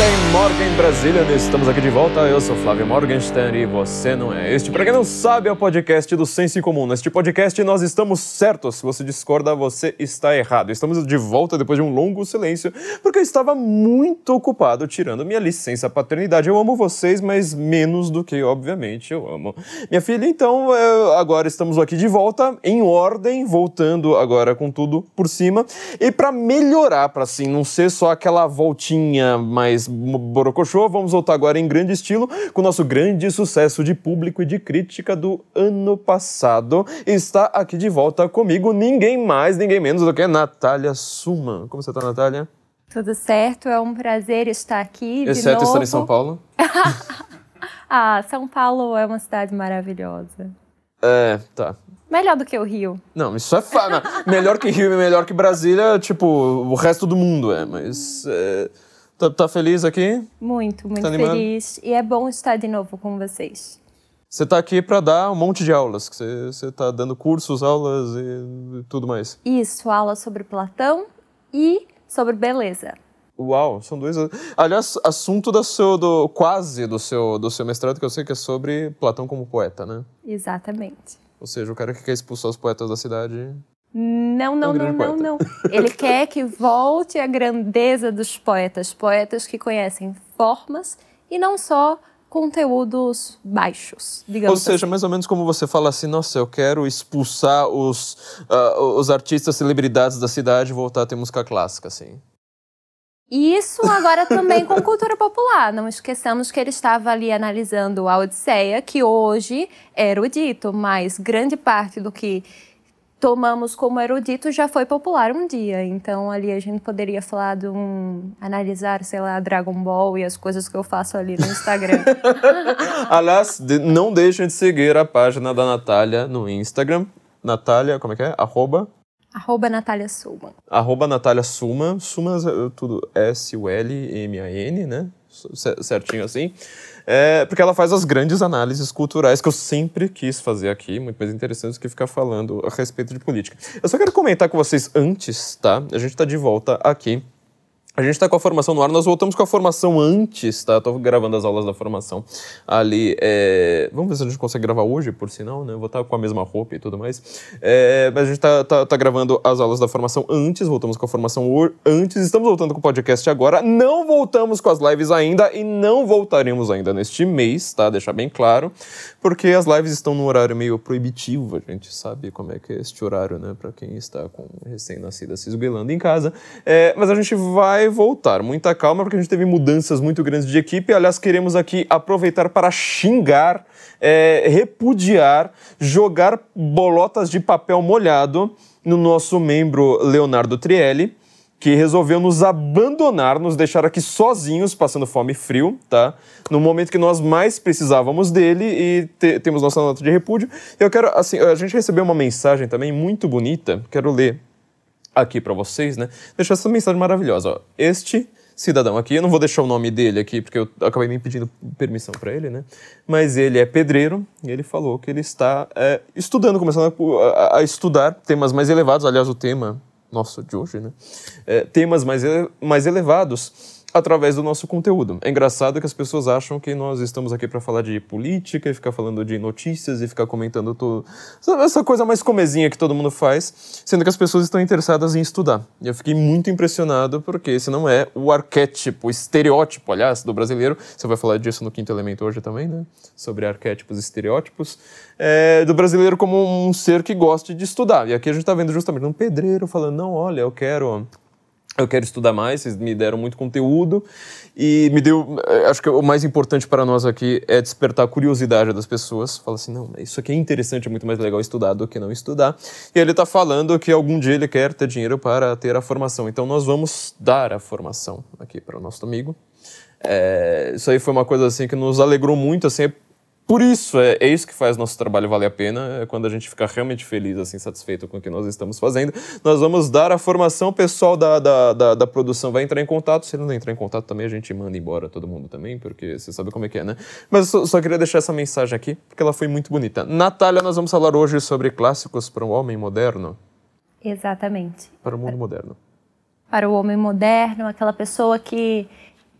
Guten Morgen Brasília, estamos aqui de volta. Eu sou Flávio Morgenstern e você não é. Este, para quem não sabe, é o podcast do Senso em Comum. Neste podcast nós estamos certos. Se você discorda, você está errado. Estamos de volta depois de um longo silêncio, porque eu estava muito ocupado tirando minha licença paternidade. Eu amo vocês, mas menos do que, obviamente, eu amo minha filha. Então, é, agora estamos aqui de volta, em ordem, voltando agora com tudo por cima. E para melhorar, para assim, não ser só aquela voltinha mais borocochô, vamos voltar agora em grande estilo com o nosso grande sucesso de público e de crítica do ano passado. Está aqui de volta comigo ninguém mais, ninguém menos do que Natália Suman. Como você está, Natália? Tudo certo, é um prazer estar aqui Exceto estar em São Paulo. ah, São Paulo é uma cidade maravilhosa. É, tá. Melhor do que o Rio. Não, isso é fácil. melhor que Rio e melhor que Brasília, tipo, o resto do mundo é, mas... É... Tá, tá, feliz aqui? Muito, muito tá feliz. E é bom estar de novo com vocês. Você está aqui para dar um monte de aulas, que você está dando cursos, aulas e tudo mais. Isso, aulas sobre Platão e sobre beleza. Uau, são dois. Aliás, assunto do seu, do, quase do seu, do seu mestrado, que eu sei que é sobre Platão como poeta, né? Exatamente. Ou seja, o cara que quer expulsar os poetas da cidade não, não, não, não, não. Ele quer que volte a grandeza dos poetas, poetas que conhecem formas e não só conteúdos baixos, digamos Ou seja, assim. mais ou menos como você fala assim, nossa, eu quero expulsar os, uh, os artistas, celebridades da cidade e voltar a ter música clássica, assim. Isso agora também com cultura popular. Não esqueçamos que ele estava ali analisando a Odisseia, que hoje é erudito, mas grande parte do que tomamos como erudito já foi popular um dia. Então ali a gente poderia falar de um analisar, sei lá, Dragon Ball e as coisas que eu faço ali no Instagram. Aliás, não deixem de seguir a página da Natália no Instagram. Natália, como é que é? Arroba Arroba Natália Suma. Arroba Natália Suma. Suma, é tudo S-U-L-M-A-N, né? Certinho assim. É, porque ela faz as grandes análises culturais que eu sempre quis fazer aqui, muito mais interessantes do que ficar falando a respeito de política. Eu só quero comentar com vocês antes, tá? A gente tá de volta aqui a gente está com a formação no ar, nós voltamos com a formação antes, tá? Estou gravando as aulas da formação ali. É... Vamos ver se a gente consegue gravar hoje, por sinal, né? vou estar com a mesma roupa e tudo mais. É... Mas a gente está tá, tá gravando as aulas da formação antes, voltamos com a formação antes, estamos voltando com o podcast agora. Não voltamos com as lives ainda e não voltaremos ainda neste mês, tá? Deixar bem claro, porque as lives estão num horário meio proibitivo, a gente sabe como é que é este horário, né? Para quem está com recém-nascida se esguelando em casa. É... Mas a gente vai voltar. Muita calma, porque a gente teve mudanças muito grandes de equipe. Aliás, queremos aqui aproveitar para xingar, é, repudiar, jogar bolotas de papel molhado no nosso membro Leonardo Trielli que resolveu nos abandonar, nos deixar aqui sozinhos, passando fome e frio, tá? No momento que nós mais precisávamos dele e te temos nossa nota de repúdio. Eu quero, assim, a gente recebeu uma mensagem também muito bonita, quero ler aqui para vocês, né? Deixar essa mensagem maravilhosa. Ó. Este cidadão aqui, eu não vou deixar o nome dele aqui porque eu acabei me pedindo permissão para ele, né? Mas ele é pedreiro e ele falou que ele está é, estudando, começando a, a, estudar temas mais elevados. Aliás, o tema nosso de hoje, né? É, temas mais, mais elevados através do nosso conteúdo. É engraçado que as pessoas acham que nós estamos aqui para falar de política e ficar falando de notícias e ficar comentando tudo. Essa coisa mais comezinha que todo mundo faz, sendo que as pessoas estão interessadas em estudar. E eu fiquei muito impressionado porque esse não é o arquétipo, o estereótipo, aliás, do brasileiro. Você vai falar disso no Quinto Elemento hoje também, né? Sobre arquétipos e estereótipos. É, do brasileiro como um ser que gosta de estudar. E aqui a gente está vendo justamente um pedreiro falando: não, olha, eu quero eu quero estudar mais, vocês me deram muito conteúdo e me deu. Eh, acho que o mais importante para nós aqui é despertar a curiosidade das pessoas. Fala assim: não, isso aqui é interessante, é muito mais legal estudar do que não estudar. E ele está falando que algum dia ele quer ter dinheiro para ter a formação. Então nós vamos dar a formação aqui para o nosso amigo. É, isso aí foi uma coisa assim que nos alegrou muito, assim, por isso, é, é, isso que faz nosso trabalho valer a pena, é quando a gente fica realmente feliz, assim, satisfeito com o que nós estamos fazendo. Nós vamos dar a formação, o pessoal da, da, da, da, produção vai entrar em contato, se ele não entrar em contato também, a gente manda embora todo mundo também, porque você sabe como é que é, né? Mas eu só, só queria deixar essa mensagem aqui, porque ela foi muito bonita. Natália, nós vamos falar hoje sobre clássicos para um homem moderno. Exatamente. Para o mundo moderno. Para o homem moderno, aquela pessoa que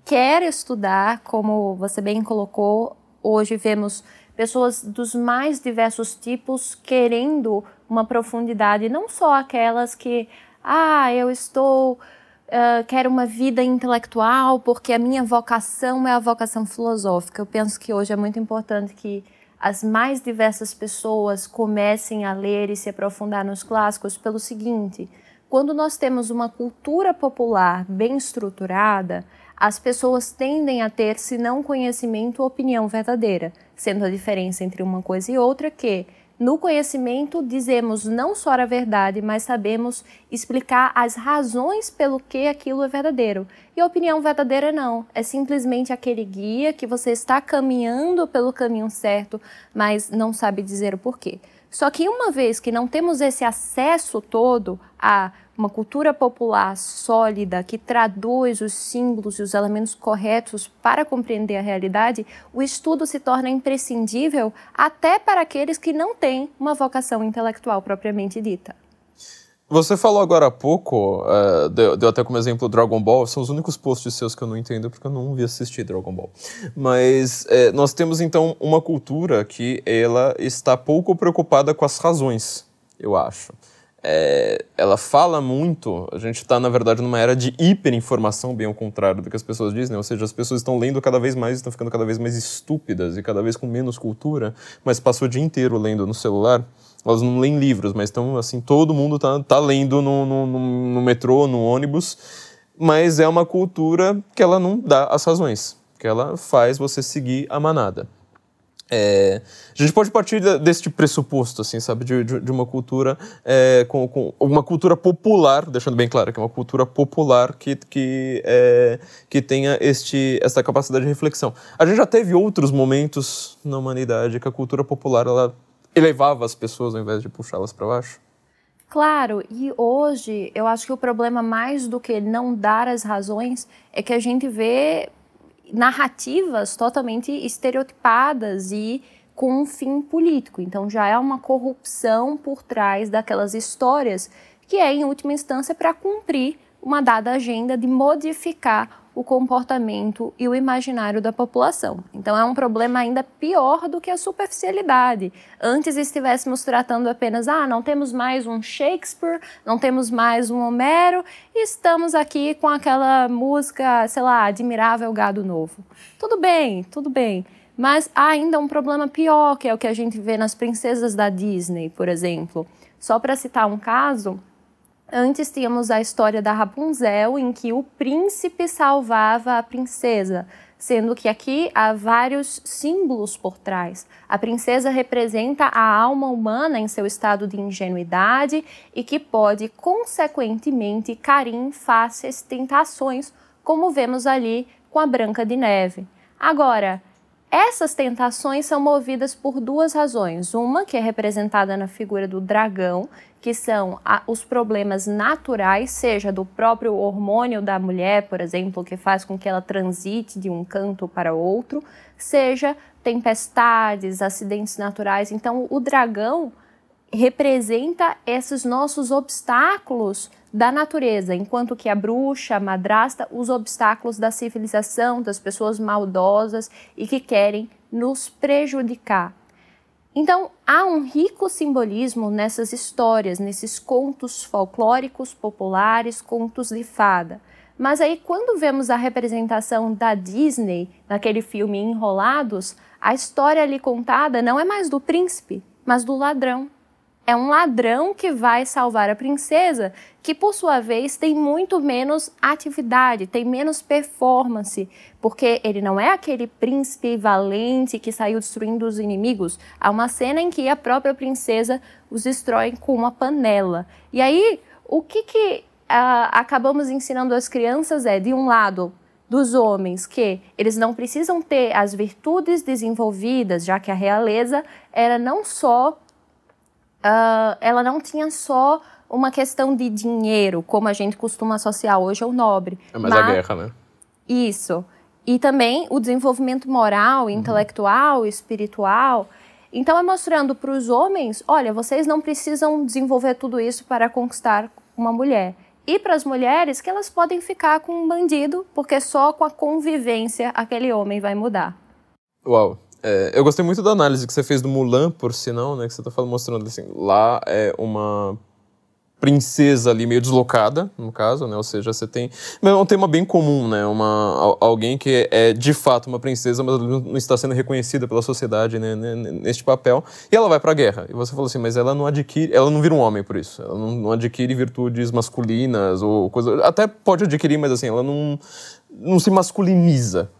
quer estudar, como você bem colocou, hoje vemos pessoas dos mais diversos tipos querendo uma profundidade, não só aquelas que, ah, eu estou, uh, quero uma vida intelectual porque a minha vocação é a vocação filosófica. Eu penso que hoje é muito importante que as mais diversas pessoas comecem a ler e se aprofundar nos clássicos pelo seguinte: quando nós temos uma cultura popular bem estruturada, as pessoas tendem a ter, se não conhecimento, opinião verdadeira, sendo a diferença entre uma coisa e outra que no conhecimento dizemos não só a verdade, mas sabemos explicar as razões pelo que aquilo é verdadeiro. E a opinião verdadeira não, é simplesmente aquele guia que você está caminhando pelo caminho certo, mas não sabe dizer o porquê. Só que uma vez que não temos esse acesso todo a uma cultura popular sólida que traduz os símbolos e os elementos corretos para compreender a realidade, o estudo se torna imprescindível até para aqueles que não têm uma vocação intelectual propriamente dita. Você falou agora há pouco, uh, deu, deu, até como exemplo Dragon Ball, são os únicos posts seus que eu não entendo porque eu não vi assistir Dragon Ball. Mas é, nós temos então uma cultura que ela está pouco preocupada com as razões, eu acho é, ela fala muito. A gente está, na verdade, numa era de hiperinformação, bem ao contrário do que as pessoas dizem, né? ou seja, as pessoas estão lendo cada vez mais, estão ficando cada vez mais estúpidas e cada vez com menos cultura, mas passou o dia inteiro lendo no celular. Elas não leem livros, mas estão assim, todo mundo tá, tá lendo no, no, no metrô, no ônibus, mas é uma cultura que ela não dá as razões, que ela faz você seguir a manada. É, a gente pode partir deste pressuposto, assim, sabe, de, de, de uma cultura é, com, com, uma cultura popular, deixando bem claro que é uma cultura popular que, que, é, que tenha este, essa capacidade de reflexão. A gente já teve outros momentos na humanidade que a cultura popular ela elevava as pessoas ao invés de puxá-las para baixo. Claro, e hoje eu acho que o problema mais do que não dar as razões é que a gente vê narrativas totalmente estereotipadas e com um fim político. Então já é uma corrupção por trás daquelas histórias que é em última instância para cumprir uma dada agenda de modificar o comportamento e o imaginário da população. Então é um problema ainda pior do que a superficialidade. Antes estivéssemos tratando apenas, ah, não temos mais um Shakespeare, não temos mais um Homero, e estamos aqui com aquela música, sei lá, Admirável Gado Novo. Tudo bem, tudo bem. Mas há ainda um problema pior, que é o que a gente vê nas princesas da Disney, por exemplo. Só para citar um caso, Antes tínhamos a história da Rapunzel, em que o príncipe salvava a princesa, sendo que aqui há vários símbolos por trás. A princesa representa a alma humana em seu estado de ingenuidade e que pode, consequentemente, cair em fáceis tentações, como vemos ali com a Branca de Neve. Agora, essas tentações são movidas por duas razões. Uma, que é representada na figura do dragão, que são a, os problemas naturais, seja do próprio hormônio da mulher, por exemplo, que faz com que ela transite de um canto para outro, seja tempestades, acidentes naturais. Então, o dragão representa esses nossos obstáculos da natureza, enquanto que a bruxa, a madrasta, os obstáculos da civilização, das pessoas maldosas e que querem nos prejudicar. Então, há um rico simbolismo nessas histórias, nesses contos folclóricos populares, contos de fada. Mas aí, quando vemos a representação da Disney naquele filme Enrolados, a história ali contada não é mais do príncipe, mas do ladrão é um ladrão que vai salvar a princesa, que por sua vez tem muito menos atividade, tem menos performance, porque ele não é aquele príncipe valente que saiu destruindo os inimigos. Há uma cena em que a própria princesa os destrói com uma panela. E aí, o que, que uh, acabamos ensinando às crianças é, de um lado, dos homens que eles não precisam ter as virtudes desenvolvidas, já que a realeza era não só uh, ela não tinha só uma questão de dinheiro, como a gente costuma associar hoje ao nobre. É mais mas, a guerra, né? Isso. E também o desenvolvimento moral, uhum. intelectual, espiritual. Então é mostrando para os homens, olha, vocês não precisam desenvolver tudo isso para conquistar uma mulher. E para as mulheres, que elas podem ficar com um bandido, porque só com a convivência aquele homem vai mudar. Uau! É, eu gostei muito da análise que você fez do Mulan, por sinal, né? Que você está falando, mostrando assim, lá é uma princesa ali meio deslocada, no caso, né? Ou seja, você tem. É um tema bem comum, né? Uma, alguém que é de fato uma princesa, mas não está sendo reconhecida pela sociedade né? neste papel. E ela vai para a guerra. E você falou assim, mas ela não adquire. Ela não vira um homem por isso. Ela não, não adquire virtudes masculinas ou coisa. Até pode adquirir, mas assim, ela não, não se masculiniza,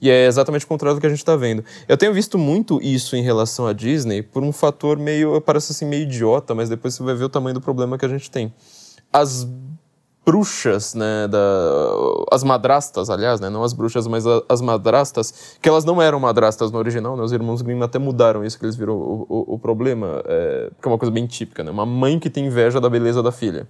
e é exatamente o contrário do que a gente está vendo. Eu tenho visto muito isso em relação à Disney por um fator meio, parece assim, meio idiota, mas depois você vai ver o tamanho do problema que a gente tem. As bruxas, né, da, as madrastas, aliás, né, não as bruxas, mas a, as madrastas, que elas não eram madrastas no original, né, os irmãos Grimm até mudaram isso, que eles viram o, o, o problema, é, que é uma coisa bem típica, né, uma mãe que tem inveja da beleza da filha.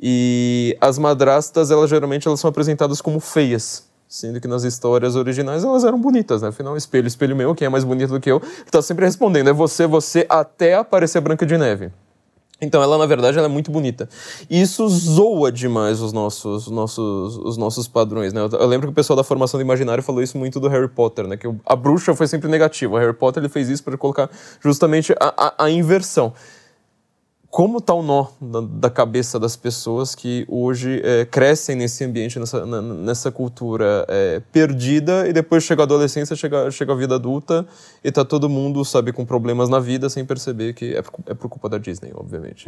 E as madrastas, elas geralmente elas são apresentadas como feias, Sendo que nas histórias originais elas eram bonitas, né? Afinal, espelho, espelho meu, quem é mais bonito do que eu, tá sempre respondendo, é você, você, até aparecer Branca de Neve. Então ela, na verdade, ela é muito bonita. E isso zoa demais os nossos, nossos, os nossos padrões, né? Eu, lembro que o pessoal da formação do imaginário falou isso muito do Harry Potter, né? Que a bruxa foi sempre negativa. O Harry Potter ele fez isso para colocar justamente a, a, a inversão como está o nó da, da, cabeça das pessoas que hoje é, crescem nesse ambiente, nessa, na, nessa cultura é, perdida, e depois chega a adolescência, chega, chega a vida adulta, e tá todo mundo, sabe, com problemas na vida, sem perceber que é é por culpa da Disney, obviamente.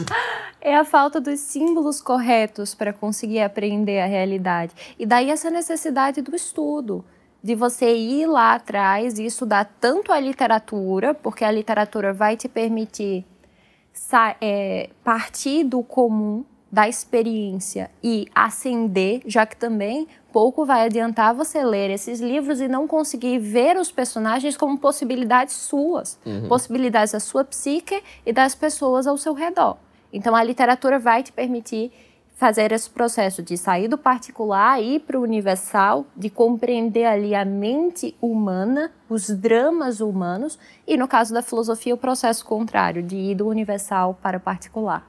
é a falta dos símbolos corretos para conseguir aprender a realidade. E daí essa necessidade do estudo de você ir lá atrás e estudar tanto a literatura, porque a literatura vai te permitir é, partir do comum, da experiência e ascender, já que também pouco vai adiantar você ler esses livros e não conseguir ver os personagens como possibilidades suas, uhum. possibilidades da sua psique e das pessoas ao seu redor. Então a literatura vai te permitir fazer esse processo de sair do particular e ir para o universal, de compreender ali a mente humana, os dramas humanos, e no caso da filosofia, o processo contrário, de ir do universal para o particular.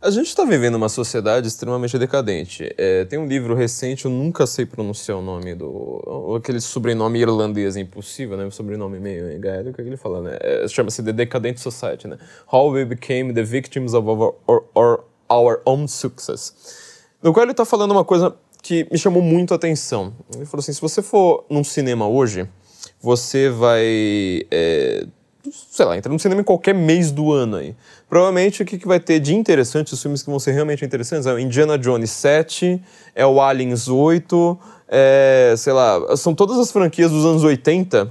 A gente está vivendo uma sociedade extremamente decadente. É, tem um livro recente, eu nunca sei pronunciar o nome do. aquele sobrenome irlandês impossível, né? Um sobrenome meio gaélico, o que ele fala, né? É, Chama-se The Decadent Society, né? How We Became the Victims of Our, our, our Our Own Success. No qual ele está falando uma coisa que me chamou muito a atenção. Ele falou assim: se você for num cinema hoje, você vai. É, sei lá, entrar num cinema em qualquer mês do ano aí. Provavelmente o que, que vai ter de interessante, os filmes que vão ser realmente interessantes, é o Indiana Jones 7, é o Aliens 8, é, sei lá, são todas as franquias dos anos 80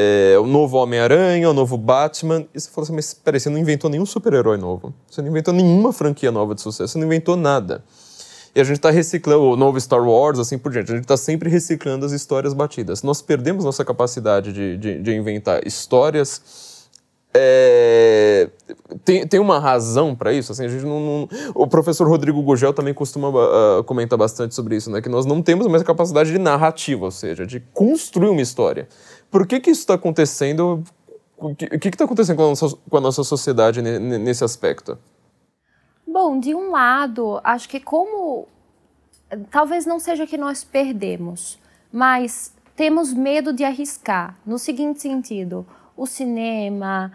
é, o novo Homem-Aranha, o novo Batman. E você fala assim, mas peraí, você não inventou nenhum super-herói novo. Você não inventou nenhuma franquia nova de sucesso, você não inventou nada. E a gente está reciclando o novo Star Wars, assim por diante. A gente está sempre reciclando as histórias batidas. Nós perdemos nossa capacidade de, de, de inventar histórias. É, tem, tem uma razão para isso? Assim, a gente não, não, o professor Rodrigo Gugel também costuma uh, comentar bastante sobre isso, né? que nós não temos mais a capacidade de narrativa, ou seja, de construir uma história. Por que, que isso está acontecendo? O que está acontecendo com a, nossa, com a nossa sociedade nesse aspecto? Bom, de um lado, acho que como talvez não seja que nós perdemos, mas temos medo de arriscar. No seguinte sentido, o cinema,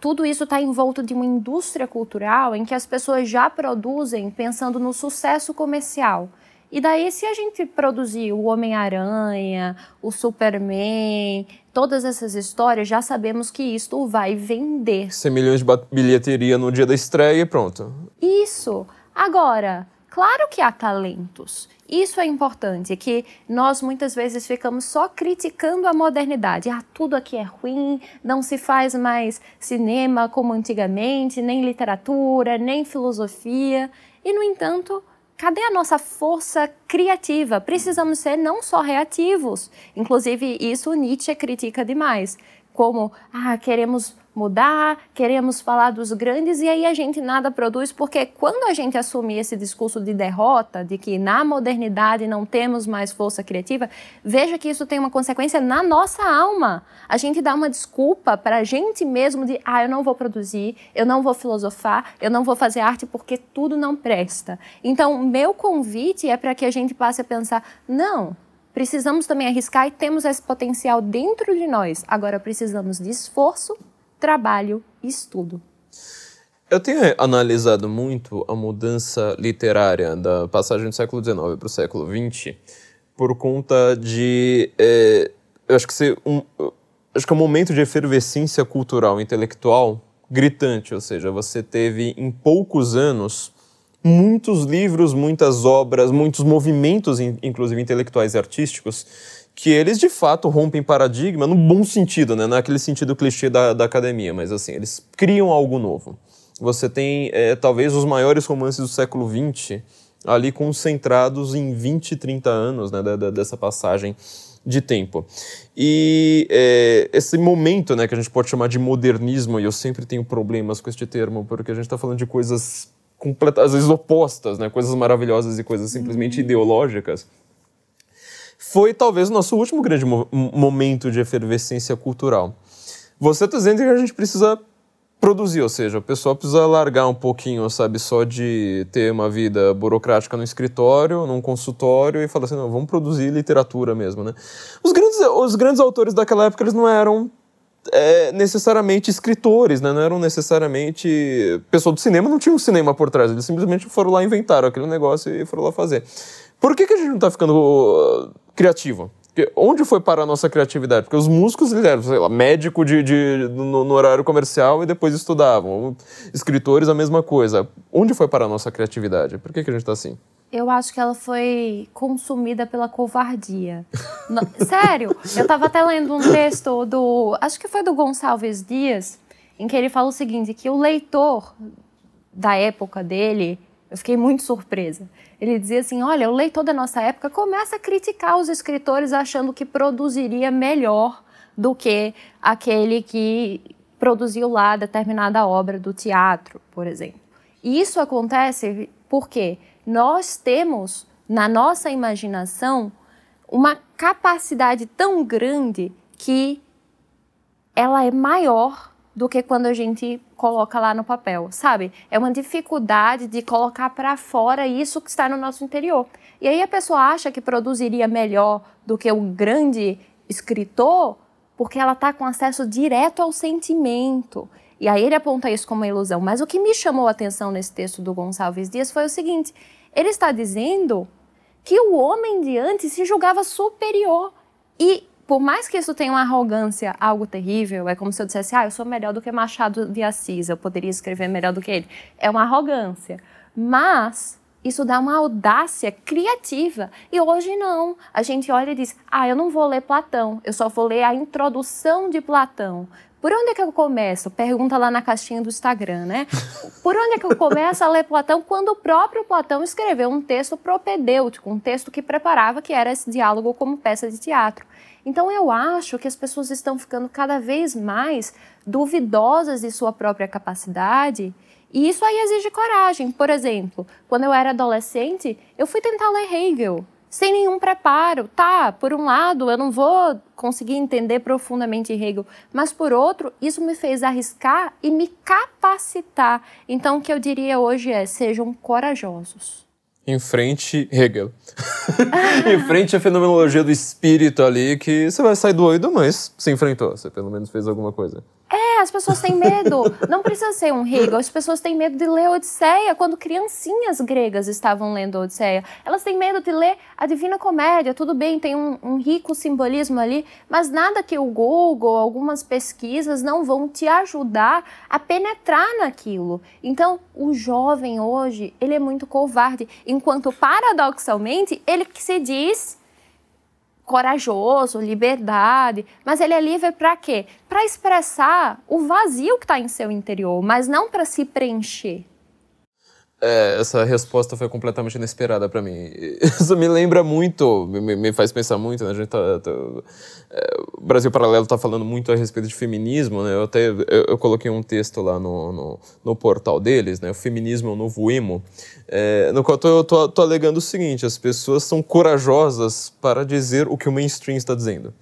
tudo isso está envolto de uma indústria cultural em que as pessoas já produzem pensando no sucesso comercial. E daí, se a gente produzir o Homem-Aranha, o Superman, todas essas histórias, já sabemos que isto vai vender. 100 milhões de bilheteria no dia da estreia e pronto. Isso. Agora, claro que há talentos. Isso é importante, que nós muitas vezes ficamos só criticando a modernidade. Ah, tudo aqui é ruim, não se faz mais cinema como antigamente, nem literatura, nem filosofia. E, no entanto, cadê a nossa força criativa? Precisamos ser não só reativos. Inclusive, isso Nietzsche critica demais. como ah, queremos mudar, queremos falar dos grandes e aí a gente nada produz, porque quando a gente assume esse discurso de derrota, de que na modernidade não temos mais força criativa, veja que isso tem uma consequência na nossa alma. A gente dá uma desculpa para a gente mesmo de, ah, eu não vou produzir, eu não vou filosofar, eu não vou fazer arte porque tudo não presta. Então, meu convite é para que a gente passe a pensar, não, precisamos também arriscar e temos esse potencial dentro de nós. Agora precisamos de esforço trabalho estudo. Eu tenho analisado muito a mudança literária da passagem do século XIX para o século XX por conta de. É, eu acho que, ser um, acho que é um momento de efervescência cultural intelectual gritante, ou seja, você teve em poucos anos muitos livros, muitas obras, muitos movimentos, inclusive intelectuais e artísticos, que eles de fato rompem paradigma no bom sentido, né? Naquele sentido clichê da, da academia, mas assim, eles criam algo novo. Você tem é, talvez os maiores romances do século XX ali concentrados em 20, 30 anos né, da, da, dessa passagem de tempo. E é, esse momento né, que a gente pode chamar de modernismo, e eu sempre tenho problemas com este termo, porque a gente está falando de coisas completas, às vezes opostas, né, coisas maravilhosas e coisas simplesmente uhum. ideológicas foi talvez o nosso último grande mo momento de efervescência cultural. Você está dizendo que a gente precisa produzir, ou seja, o pessoal precisa largar um pouquinho, sabe, só de ter uma vida burocrática no escritório, num consultório e falar assim, não, vamos produzir literatura mesmo, né? Os grandes, os grandes autores daquela época, eles não eram é, necessariamente escritores, né? Não eram necessariamente... Pessoal do cinema não tinha um cinema por trás, eles simplesmente foram lá inventaram aquele negócio e foram lá fazer. Por que, que a gente não está ficando criativo. Onde foi parar a nossa criatividade? Porque os músicos, eles eram, sei lá, médico de, de no, no, horário comercial e depois estudavam. Escritores, a mesma coisa. Onde foi parar a nossa criatividade? Por que, que a gente está assim? Eu acho que ela foi consumida pela covardia. sério, eu estava até lendo um texto do. Acho que foi do Gonçalves Dias, em que ele fala o seguinte: que o leitor da época dele, eu fiquei muito surpresa ele dizia assim: olha, o leitor da nossa época começa a criticar os escritores achando que produziria melhor do que aquele que produziu lá determinada obra do teatro, por exemplo. E isso acontece porque nós temos na nossa imaginação uma capacidade tão grande que ela é maior do que quando a gente coloca lá no papel, sabe? É uma dificuldade de colocar para fora isso que está no nosso interior. E aí a pessoa acha que produziria melhor do que o grande escritor porque ela está com acesso direto ao sentimento. E aí ele aponta isso como uma ilusão. Mas o que me chamou a atenção nesse texto do Gonçalves Dias foi o seguinte: ele está dizendo que o homem de antes se julgava superior. E por mais que isso tenha uma arrogância, algo terrível, é como se eu dissesse, ah, eu sou melhor do que Machado de Assis, eu poderia escrever melhor do que ele. É uma arrogância. Mas isso dá uma audácia criativa. E hoje não. A gente olha e diz, ah, eu não vou ler Platão, eu só vou ler a introdução de Platão. Por onde é que eu começo? Pergunta lá na caixinha do Instagram, né? Por onde é que eu começo a ler Platão quando o próprio Platão escreveu um texto propedêutico, um texto que preparava que era esse diálogo como peça de teatro. Então eu acho que as pessoas estão ficando cada vez mais duvidosas de sua própria capacidade. E isso aí exige coragem. Por exemplo, quando eu era adolescente, eu fui tentar ler Hegel sem nenhum preparo. Tá, por um lado, eu não vou conseguir entender profundamente Hegel, mas por outro, isso me fez arriscar e me capacitar. Então, o que eu diria hoje é: sejam corajosos em frente Hegel. em frente à fenomenologia do espírito ali, que você vai sair doido, mas se enfrentou, você pelo menos fez alguma coisa. É, as pessoas têm medo. Não precisa ser um Hegel. As pessoas têm medo de ler Odisseia quando criancinhas gregas estavam lendo Odisseia. Elas têm medo de ler a Divina Comédia. Tudo bem, tem um, um rico simbolismo ali, mas nada que o Google, algumas pesquisas não vão te ajudar a penetrar naquilo. Então, o jovem hoje, ele é muito covarde, enquanto paradoxalmente ele que se diz corajoso, liberdade, mas ele é livre para quê? Para expressar o vazio que está em seu interior, mas não para se preencher. É, essa resposta foi completamente inesperada para mim. Isso me lembra muito, me, me faz pensar muito, né? A gente tá, tá é, o Brasil Paralelo está falando muito a respeito de feminismo, né? Eu até eu, eu coloquei um texto lá no, no, no, portal deles, né? O feminismo é o novo emo, é, no qual eu tô, tô alegando o seguinte: as pessoas são corajosas para dizer o que o mainstream está dizendo.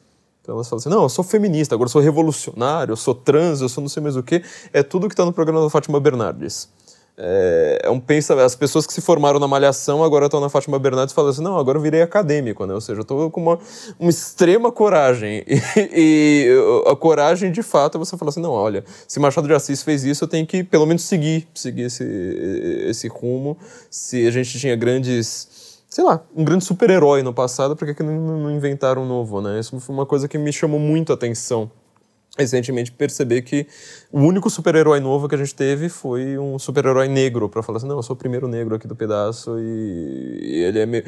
Então elas falam assim: não, eu sou feminista, agora eu sou revolucionário, eu sou trans, eu sou não sei mais o que. É tudo que está no programa da Fátima Bernardes. É, é um pensa as pessoas que se formaram na malhação agora estão na Fátima Bernardes falando assim não agora eu virei acadêmico né? Ou seja eu estou com uma, uma extrema coragem. E, e, a coragem de fato é você falar assim não olha se Machado de Assis fez isso eu tenho que pelo menos seguir seguir esse esse rumo. Se a gente tinha grandes sei lá, um grande super-herói no passado, por que, que não, não inventaram um novo, né? Isso foi uma coisa que me chamou muito a atenção recentemente perceber que o único super-herói novo que a gente teve foi um super-herói negro, para falar assim, não, eu sou o primeiro negro aqui do pedaço e, e ele é meio...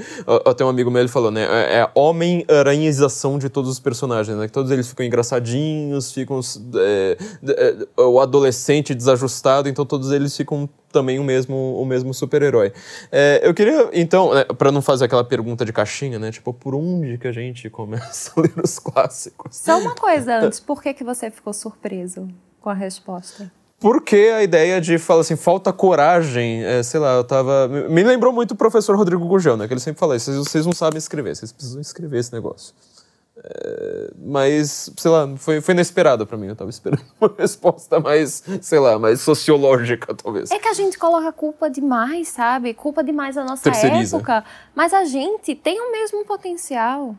Até um amigo meu, ele falou, né, é, é homem-aranhização de todos os personagens, né, que todos eles ficam engraçadinhos, ficam... É, é, o adolescente desajustado, então todos eles ficam também o mesmo, o mesmo super-herói. É, eu queria, então, né, para não fazer aquela pergunta de caixinha, né? Tipo, por onde que a gente começa a ler os clássicos? Só uma coisa antes, por que, que você ficou surpreso com a resposta? Porque a ideia de falar assim, falta coragem, é, sei lá, eu tava. Me lembrou muito o professor Rodrigo Gurgel, né? Que ele sempre fala: vocês, vocês não sabem escrever, vocês precisam escrever esse negócio. É, mas, sei lá, foi, foi inesperado para mim. Eu tava esperando uma resposta mais, sei lá, mais sociológica, talvez. É que a gente coloca culpa demais, sabe? Culpa demais na nossa época. Mas a gente tem o mesmo potencial.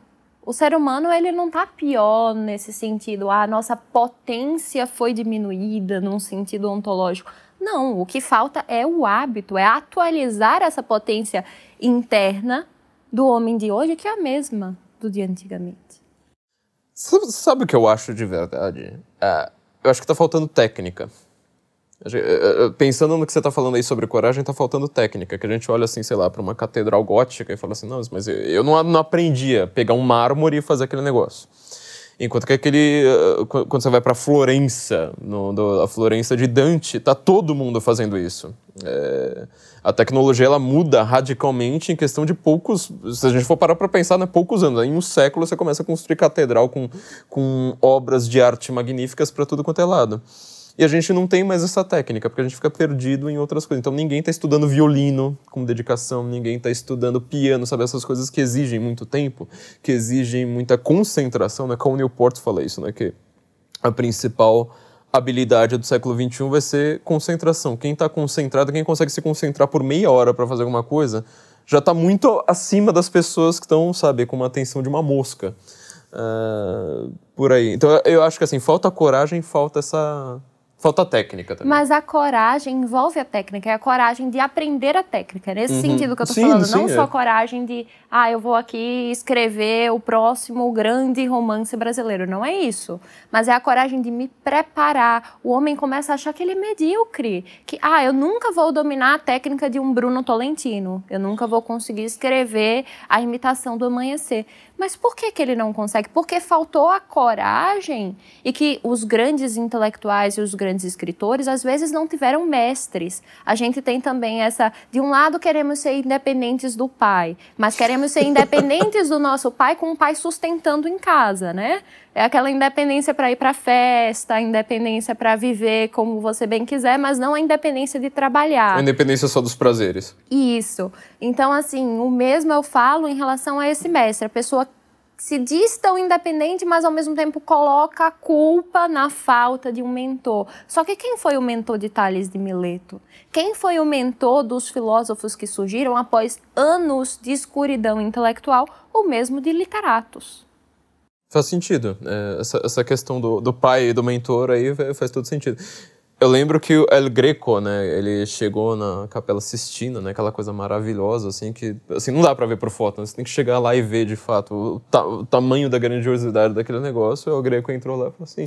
O ser humano, ele não tá pior nesse sentido. Ah, a nossa potência foi diminuída num sentido ontológico. Não, o que falta é o hábito, é atualizar essa potência interna do homem de hoje, que é a mesma do de antigamente. Sabe, sabe, o que eu acho de verdade? É, eu acho que tá faltando técnica. É, é, pensando no que você tá falando aí sobre coragem, tá faltando técnica. Que a gente olha assim, sei lá, para uma catedral gótica e fala assim: não, mas eu não, não aprendi a pegar um mármore e fazer aquele negócio. Enquanto que aquele. Eh, quando você vai para Florença, no, do, a Florença de Dante, tá todo mundo fazendo isso. É, a tecnologia ela muda radicalmente em questão de poucos. Se a gente for parar para pensar, né, poucos anos. Em um século você começa a construir catedral com, com obras de arte magníficas para tudo quanto é lado. E a gente não tem mais essa técnica, porque a gente fica perdido em outras coisas. Então ninguém está estudando violino com dedicação, ninguém está estudando piano, sabe? Essas coisas que exigem muito tempo, que exigem muita concentração, né? Como o Newport fala isso, né? Que a principal habilidade do século XXI vai ser concentração. Quem está concentrado, quem consegue se concentrar por meia hora para fazer alguma coisa, já está muito acima das pessoas que estão, sabe, com uma atenção de uma mosca. Uh, por aí. Então eu acho que assim, falta coragem, falta essa Falta técnica também. Mas a coragem envolve a técnica, é a coragem de aprender a técnica. É nesse uhum. sentido que eu tô sim, falando. Sim, não é. só a coragem de, ah, eu vou aqui escrever o próximo grande romance brasileiro. Não é isso. Mas é a coragem de me preparar. O homem começa a achar que ele é medíocre. Que, ah, eu nunca vou dominar a técnica de um Bruno Tolentino. Eu nunca vou conseguir escrever a imitação do amanhecer. Mas por que, que ele não consegue? Porque faltou a coragem e que os grandes intelectuais e os grandes escritores às vezes não tiveram mestres. A gente tem também essa, de um lado queremos ser independentes do pai, mas queremos ser independentes do nosso pai com o pai sustentando em casa, né? É aquela independência para ir para festa, a independência para viver como você bem quiser, mas não a independência de trabalhar. A independência só dos prazeres. Isso. Então, assim, o mesmo eu falo em relação a esse mestre. A pessoa se diz tão independente, mas ao mesmo tempo coloca a culpa na falta de um mentor. Só que quem foi o mentor de Tales de Mileto? Quem foi o mentor dos filósofos que surgiram após anos de escuridão intelectual ou mesmo de literatos? Faz sentido. É, essa, essa questão do, do pai e do mentor aí faz todo sentido. Eu lembro que o El Greco, né, ele chegou na Capela Sistina, né, aquela coisa maravilhosa, assim, que, assim, não dá para ver por foto, né, você tem que chegar lá e ver, de fato, o, ta o tamanho da grandiosidade daquele negócio, o El Greco entrou lá e falou assim,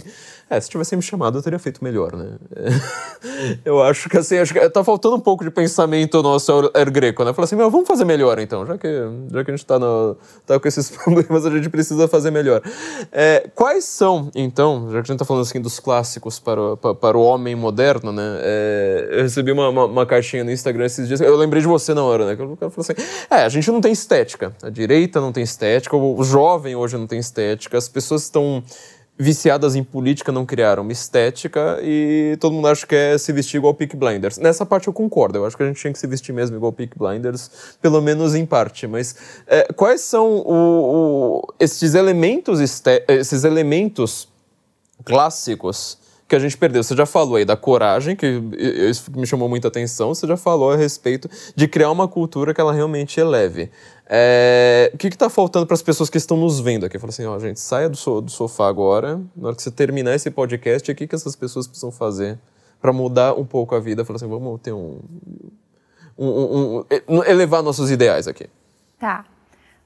é, se tivesse me chamado, eu teria feito melhor, né. eu acho que, assim, acho que tá faltando um pouco de pensamento nosso El Greco, né, falou assim, vamos fazer melhor, então, já que, já que a gente tá, no, tá com esses problemas, a gente precisa fazer melhor. É, quais são, então, já que a gente tá falando, assim, dos clássicos para para, para o homem moderno, né? É, eu recebi uma, uma, uma, caixinha no Instagram esses dias. Eu lembrei de você na hora, né? O cara falou assim: é, a gente não tem estética. A direita não tem estética, o jovem hoje não tem estética, as pessoas estão viciadas em política não criaram uma estética e todo mundo acha que é se vestir igual Peak Blinders. Nessa parte eu concordo, eu acho que a gente tinha que se vestir mesmo igual Peak Blinders, pelo menos em parte. Mas é, quais são o, o, esses elementos, esses elementos clássicos que a gente perdeu. Você já falou aí da coragem, que isso me chamou muita atenção. Você já falou a respeito de criar uma cultura que ela realmente eleve. É, o que está faltando para as pessoas que estão nos vendo aqui? Fala assim, ó, gente, saia do, so, do, sofá agora. Na hora que você terminar esse podcast, o que, que essas pessoas precisam fazer para mudar um pouco a vida? Fala assim, vamos ter um, um, um, um elevar nossos ideais aqui. Tá.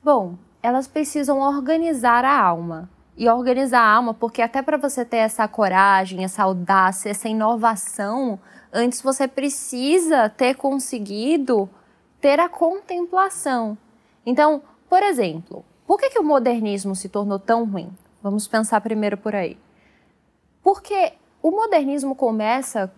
Bom, elas precisam organizar a alma e organizar a alma, porque até para você ter essa coragem, essa audácia, essa inovação, antes você precisa ter conseguido ter a contemplação. Então, por exemplo, por que, que o modernismo se tornou tão ruim? Vamos pensar primeiro por aí. Porque o modernismo começa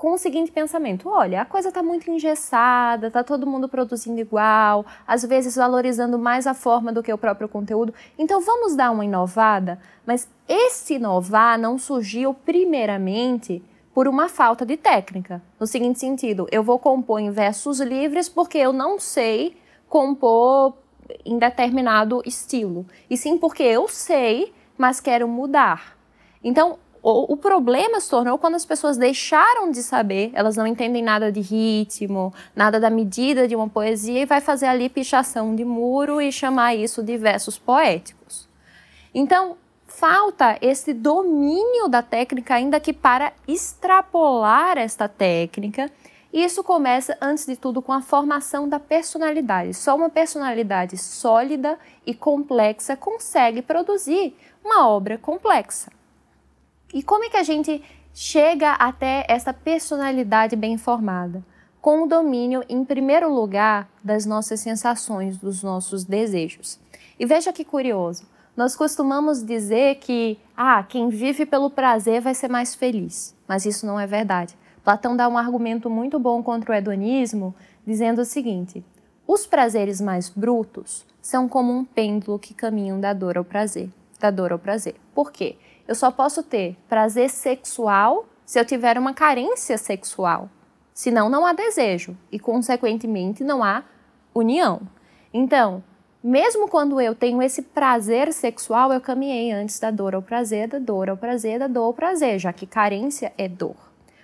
com o seguinte pensamento: olha, a coisa está muito engessada, está todo mundo produzindo igual, às vezes valorizando mais a forma do que o próprio conteúdo. Então vamos dar uma inovada. Mas esse inovar não surgiu primeiramente por uma falta de técnica. No seguinte sentido, eu vou compor em versos livres porque eu não sei compor em determinado estilo, e sim porque eu sei, mas quero mudar. Então, o, o, problema se tornou quando as pessoas deixaram de saber, elas não entendem nada de ritmo, nada da medida de uma poesia e vai fazer ali pichação de muro e chamar isso de versos poéticos. Então, falta esse domínio da técnica, ainda que para extrapolar esta técnica. E isso começa, antes de tudo, com a formação da personalidade. Só uma personalidade sólida e complexa consegue produzir uma obra complexa. E como é que a gente chega até essa personalidade bem formada? Com o domínio, em primeiro lugar, das nossas sensações, dos nossos desejos. E veja que curioso, nós costumamos dizer que ah, quem vive pelo prazer vai ser mais feliz, mas isso não é verdade. Platão dá um argumento muito bom contra o hedonismo, dizendo o seguinte: os prazeres mais brutos são como um pêndulo que caminham da dor ao prazer, da dor ao prazer. Por quê? Eu só posso ter prazer sexual se eu tiver uma carência sexual. Senão, não há desejo e, consequentemente, não há união. Então, mesmo quando eu tenho esse prazer sexual, eu caminhei antes da dor ao prazer, da dor ao prazer, da dor ao prazer, já que carência é dor.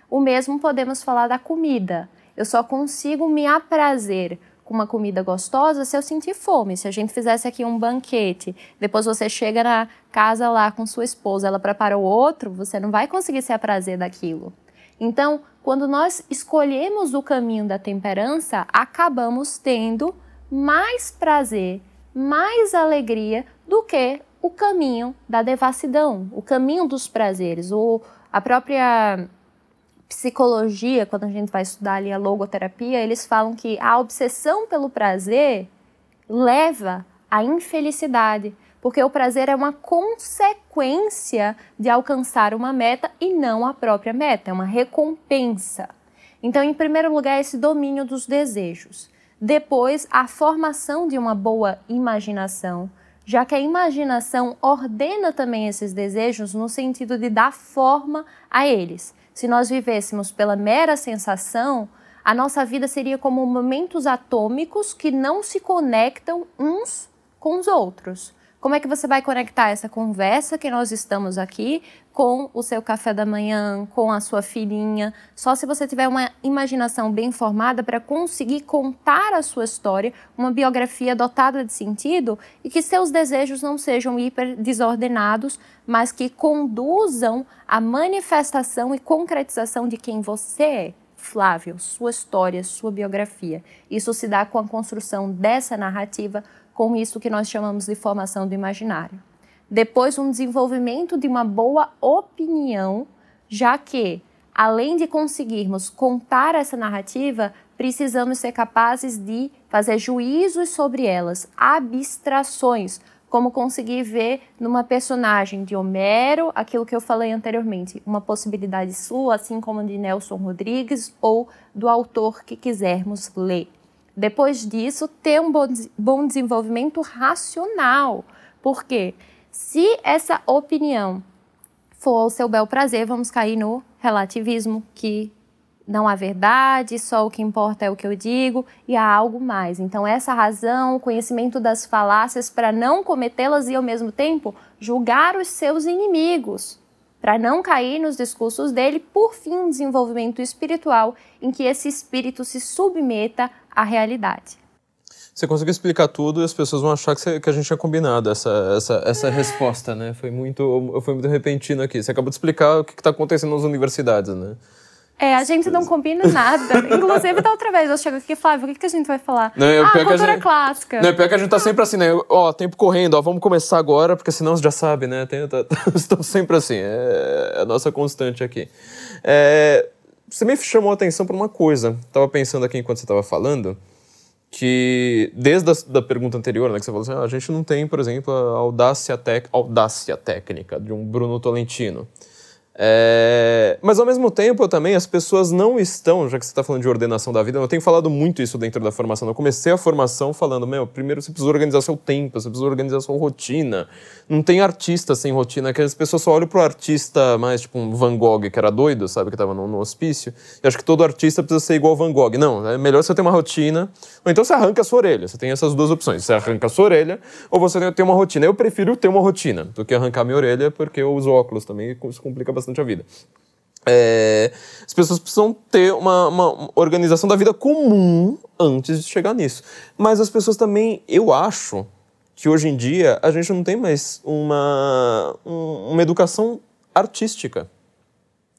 O mesmo podemos falar da comida. Eu só consigo me aprazer com uma comida gostosa se eu sentir fome. Se a gente fizesse aqui um banquete, depois você chega na casa lá com sua esposa, ela preparou outro, você não vai conseguir se aprazer daquilo. Então, quando nós escolhemos o caminho da temperança, acabamos tendo mais prazer, mais alegria do que o caminho da devassidão, o caminho dos prazeres, o, a própria psicologia, quando a gente vai estudar ali a logoterapia, eles falam que a obsessão pelo prazer leva à infelicidade, porque o prazer é uma consequência de alcançar uma meta e não a própria meta, é uma recompensa. Então, em primeiro lugar, esse domínio dos desejos. Depois, a formação de uma boa imaginação, já que a imaginação ordena também esses desejos no sentido de dar forma a eles. Se nós vivêssemos pela mera sensação, a nossa vida seria como momentos atômicos que não se conectam uns com os outros. Como é que você vai conectar essa conversa que nós estamos aqui com o seu café da manhã, com a sua filhinha? Só se você tiver uma imaginação bem formada para conseguir contar a sua história, uma biografia dotada de sentido e que seus desejos não sejam hiper desordenados, mas que conduzam à manifestação e concretização de quem você é. Flávio, sua história, sua biografia. Isso se dá com a construção dessa narrativa com isso que nós chamamos de formação do imaginário. Depois, um desenvolvimento de uma boa opinião, já que, além de conseguirmos contar essa narrativa, precisamos ser capazes de fazer juízos sobre elas, abstrações, como conseguir ver numa personagem de Homero aquilo que eu falei anteriormente, uma possibilidade sua, assim como de Nelson Rodrigues ou do autor que quisermos ler. Depois disso, ter um bom desenvolvimento racional, porque se essa opinião for ao seu bel prazer, vamos cair no relativismo, que não há verdade, só o que importa é o que eu digo e há algo mais. Então, essa razão, o conhecimento das falácias para não cometê-las e, ao mesmo tempo, julgar os seus inimigos, para não cair nos discursos dele, por fim, um desenvolvimento espiritual em que esse espírito se submeta à realidade. Você conseguiu explicar tudo e as pessoas vão achar que, você, que a gente tinha combinado essa, essa, essa resposta, né? Foi muito, foi muito repentino aqui. Você acabou de explicar o que está acontecendo nas universidades, né? É, a gente não combina nada. Inclusive, da outra vez eu chego aqui e Flávio, o que, que a gente vai falar? Não, é ah, cultura gente, clássica. Não, é pior que a gente tá sempre assim, né? Ó, tempo correndo, ó, vamos começar agora, porque senão você já sabe, né? Tem, tá, estamos sempre assim, é a nossa constante aqui. É, você me chamou a atenção para uma coisa. Tava pensando aqui enquanto você tava falando, que desde a da pergunta anterior, né, que você falou assim, ah, a gente não tem, por exemplo, a audácia, tec, audácia técnica de um Bruno Tolentino. É, mas ao mesmo tempo também as pessoas não estão, já que você está falando de ordenação da vida, eu tenho falado muito isso dentro da formação. Eu comecei a formação falando, meu, primeiro você precisa organizar seu tempo, você precisa organizar sua rotina. Não tem artista sem rotina, que as pessoas só olham pro artista mais tipo um Van Gogh, que era doido, sabe, que estava no, no, hospício. E acho que todo artista precisa ser igual Van Gogh. Não, é melhor você ter uma rotina, ou então você arranca a sua orelha. Você tem essas duas opções, você arranca a sua orelha, ou você tem uma rotina. Eu prefiro ter uma rotina do que arrancar minha orelha, porque eu uso óculos também, isso complica bastante bastante a vida. É, as pessoas precisam ter uma, uma, organização da vida comum antes de chegar nisso. Mas as pessoas também, eu acho que hoje em dia a gente não tem mais uma, uma educação artística.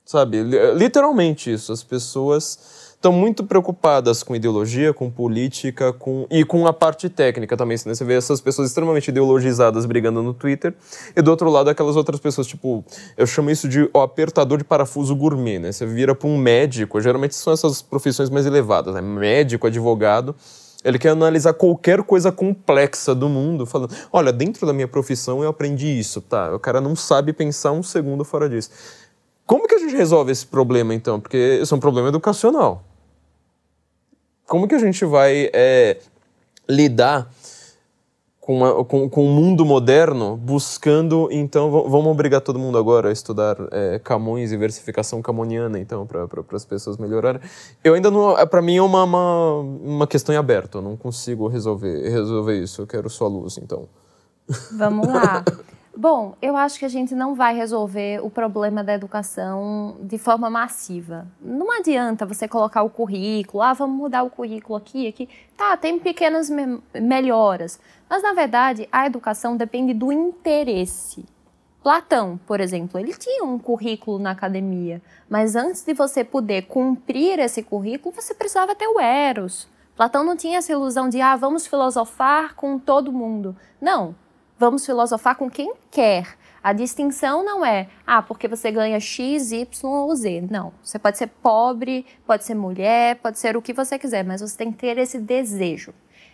Sabe? Literalmente isso. As pessoas estão muito preocupadas com ideologia, com política com, e com a parte técnica também. Você vê essas pessoas extremamente ideologizadas brigando no Twitter, e do outro lado aquelas outras pessoas, tipo, eu chamo isso de o apertador de parafuso gourmet, né? Você vira para um médico, geralmente são essas profissões mais elevadas, né? Médico, advogado. Ele quer analisar qualquer coisa complexa do mundo, falando: olha, dentro da minha profissão eu aprendi isso, tá? O cara não sabe pensar um segundo fora disso. Como que a gente resolve esse problema, então? Porque isso é um problema educacional. Como que a gente vai é, lidar com, uma, com, com o mundo moderno buscando, então, vamos obrigar todo mundo agora a estudar é, Camões e versificação camoniana, então, para pra, as pessoas melhorarem? Eu ainda não, é, para mim é uma, uma, uma questão em aberto, eu não consigo resolver, resolver isso, eu quero só luz, então. Vamos lá. Bom, eu acho que a gente não vai resolver o problema da educação de forma massiva. Não adianta você colocar o currículo, ah, vamos mudar o currículo aqui, aqui. Tá, tem pequenas me melhoras. Mas, na verdade, a educação depende do interesse. Platão, por exemplo, ele tinha um currículo na academia, mas antes de você poder cumprir esse currículo, você precisava ter o Eros. Platão não tinha essa ilusão de, ah, vamos filosofar com todo mundo. Não, vamos filosofar com quem quer. A distinção não é, ah, porque você ganha X, Y ou Z. Não. Você pode ser pobre, pode ser mulher, pode ser o que você quiser, mas você tem que ter esse desejo.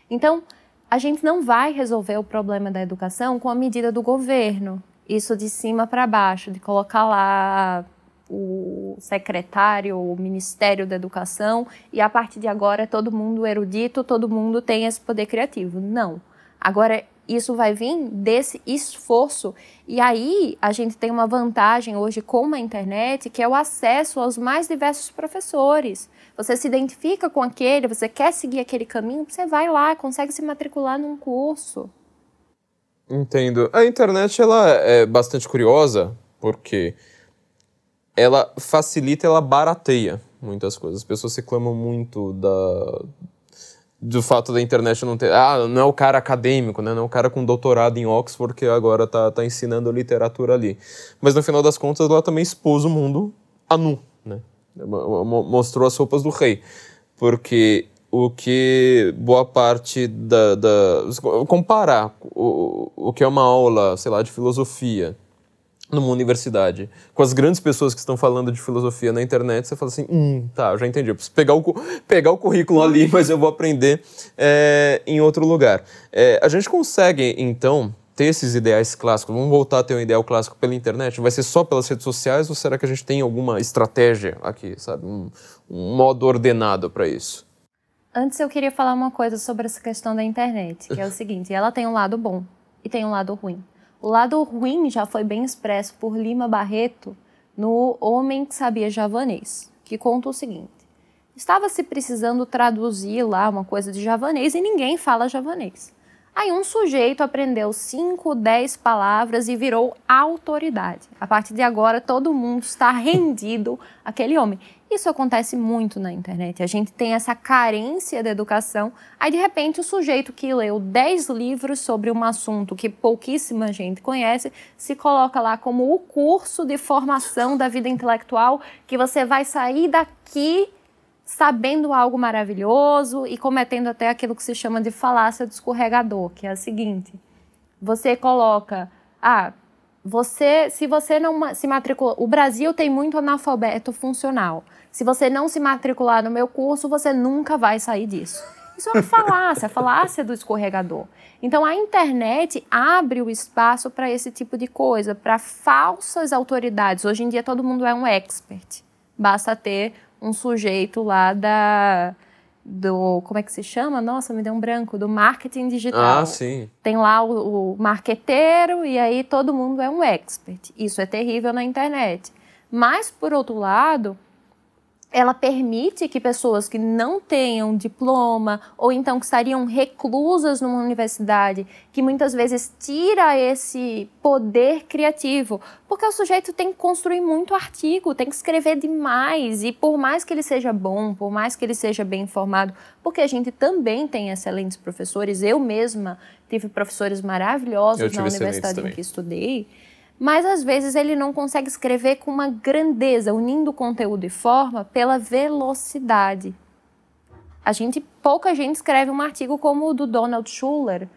Então, a gente não vai resolver o problema da educação com a medida do governo. Isso de cima para baixo, de colocar lá o secretário, o Ministério da Educação, e a partir de agora todo mundo erudito, todo mundo tem esse poder criativo. Não. Agora, isso vai vir desse esforço. E aí a gente tem uma vantagem hoje com a internet, que é o acesso aos mais diversos professores. Você se identifica com aquele, você quer seguir aquele caminho, você vai lá, consegue se matricular num curso. Entendo. A internet ela é bastante curiosa, porque ela facilita, ela barateia muitas coisas. As pessoas reclamam muito da, do fato da internet não ter. Ah, não é o cara acadêmico, né? Não é o cara com doutorado em Oxford que agora tá, tá ensinando literatura ali. Mas no final das contas, ela também expôs o mundo a nu, né? Mostrou as roupas do rei. Porque o que boa parte da. da comparar o, o que é uma aula, sei lá, de filosofia numa universidade, com as grandes pessoas que estão falando de filosofia na internet, você fala assim, hum, tá, eu já entendi, eu preciso pegar o, pegar o currículo ali, mas eu vou aprender é, em outro lugar. É, a gente consegue, então, ter esses ideais clássicos? Vamos voltar a ter um ideal clássico pela internet? Vai ser só pelas redes sociais ou será que a gente tem alguma estratégia aqui, sabe? Um, um modo ordenado para isso? Antes eu queria falar uma coisa sobre essa questão da internet, que é o seguinte, ela tem um lado bom e tem um lado ruim. O lado ruim já foi bem expresso por Lima Barreto no Homem que Sabia Javanês, que conta o seguinte: estava se precisando traduzir lá uma coisa de javanês e ninguém fala javanês. Aí um sujeito aprendeu 5, 10 palavras e virou autoridade. A partir de agora, todo mundo está rendido àquele homem. Isso acontece muito na internet. A gente tem essa carência da educação. Aí, de repente, o sujeito que leu 10 livros sobre um assunto que pouquíssima gente conhece se coloca lá como o curso de formação da vida intelectual que você vai sair daqui sabendo algo maravilhoso e cometendo até aquilo que se chama de falácia do escorregador, que é a seguinte: você coloca, ah, você, se você não se matricular, o Brasil tem muito analfabeto funcional. Se você não se matricular no meu curso, você nunca vai sair disso. Isso é uma falácia, a falácia do escorregador. Então a internet abre o espaço para esse tipo de coisa, para falsas autoridades. Hoje em dia todo mundo é um expert. Basta ter um sujeito lá da do como é que se chama? Nossa, me deu um branco do marketing digital. Ah, sim. Tem lá o, o marqueteiro e aí todo mundo é um expert. Isso é terrível na internet. Mas por outro lado, ela permite que pessoas que não tenham diploma ou então que estariam reclusas numa universidade, que muitas vezes tira esse poder criativo, porque o sujeito tem que construir muito artigo, tem que escrever demais e por mais que ele seja bom, por mais que ele seja bem informado, porque a gente também tem excelentes professores, eu mesma tive professores maravilhosos na universidade em que estudei mas às vezes ele não consegue escrever com uma grandeza, unindo conteúdo e forma pela velocidade. A gente, pouca gente escreve um artigo como o do Donald Schuller,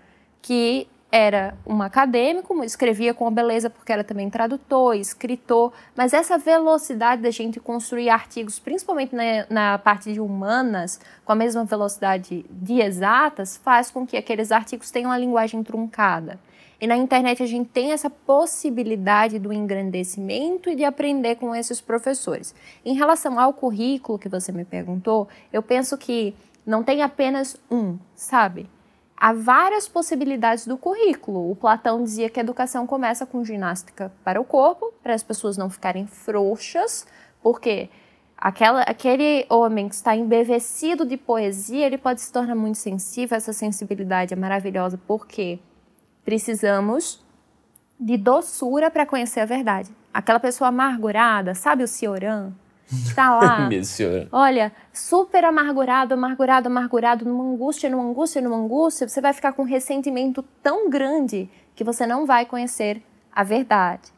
que era um acadêmico, escrevia com beleza porque era também tradutor, escritor, mas essa velocidade da gente construir artigos, principalmente na, na, parte de humanas, com a mesma velocidade de exatas, faz com que aqueles artigos tenham uma linguagem truncada. E na internet a gente tem essa possibilidade do engrandecimento e de aprender com esses professores. Em relação ao currículo que você me perguntou, eu penso que não tem apenas um, sabe? Há várias possibilidades do currículo. O Platão dizia que a educação começa com ginástica para o corpo, para as pessoas não ficarem frouxas, porque aquela, aquele homem que está embevecido de poesia, ele pode se tornar muito sensível, essa sensibilidade é maravilhosa, porque Precisamos de doçura para conhecer a verdade. Aquela pessoa amargurada, sabe o Cioran? Está lá. olha, super amargurado, amargurado, amargurado, numa angústia, numa angústia, numa angústia, você vai ficar com um ressentimento tão grande que você não vai conhecer a verdade.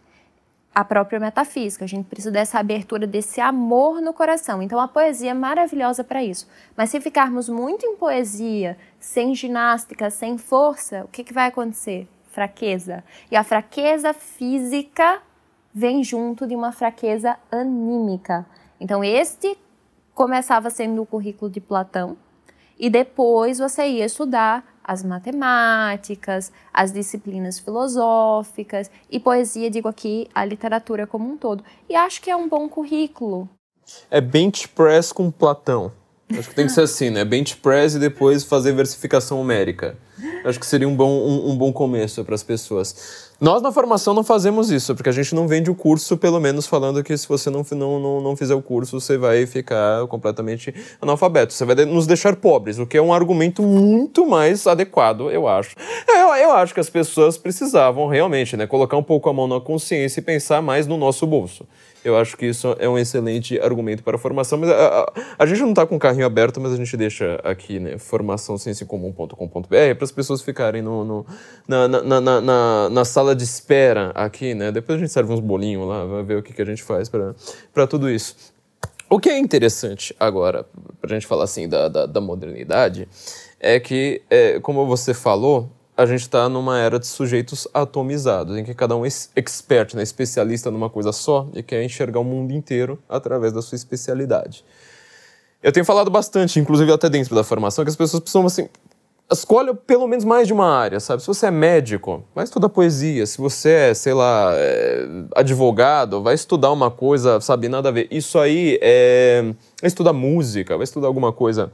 A própria metafísica, a gente precisa dessa abertura, desse amor no coração. Então a poesia é maravilhosa para isso. Mas se ficarmos muito em poesia, sem ginástica, sem força, o que, que vai acontecer? Fraqueza. E a fraqueza física vem junto de uma fraqueza anímica. Então, este começava sendo o currículo de Platão, e depois você ia estudar as matemáticas, as disciplinas filosóficas e poesia, digo aqui, a literatura como um todo. E acho que é um bom currículo. É bench press com Platão. Acho que tem que ser assim, né? Bench press e depois fazer versificação numérica. Acho que seria um bom, um, um bom começo para as pessoas. Nós na formação não fazemos isso, porque a gente não vende o curso, pelo menos falando que se você não, não, não, não fizer o curso, você vai ficar completamente analfabeto. Você vai nos deixar pobres, o que é um argumento muito mais adequado, eu acho. Eu, eu acho que as pessoas precisavam realmente né, colocar um pouco a mão na consciência e pensar mais no nosso bolso. Eu acho que isso é um excelente argumento para a formação. Mas a, a, a gente não está com o carrinho aberto, mas a gente deixa aqui, né, formaçãocienciacomum.com.br para as pessoas ficarem no, no na, na, na, na, na sala de espera aqui, né? Depois a gente serve uns bolinhos lá, vai ver o que, que a gente faz para tudo isso. O que é interessante agora, para a gente falar assim da, da, da modernidade, é que, é, como você falou, a gente está numa era de sujeitos atomizados, em que cada um é expert, né, especialista numa coisa só e quer enxergar o mundo inteiro através da sua especialidade. Eu tenho falado bastante, inclusive até dentro da formação, que as pessoas precisam assim, escolha pelo menos mais de uma área, sabe? Se você é médico, vai estudar poesia. Se você é, sei lá, é, advogado, vai estudar uma coisa, sabe, nada a ver. Isso aí é. Vai estudar música, vai estudar alguma coisa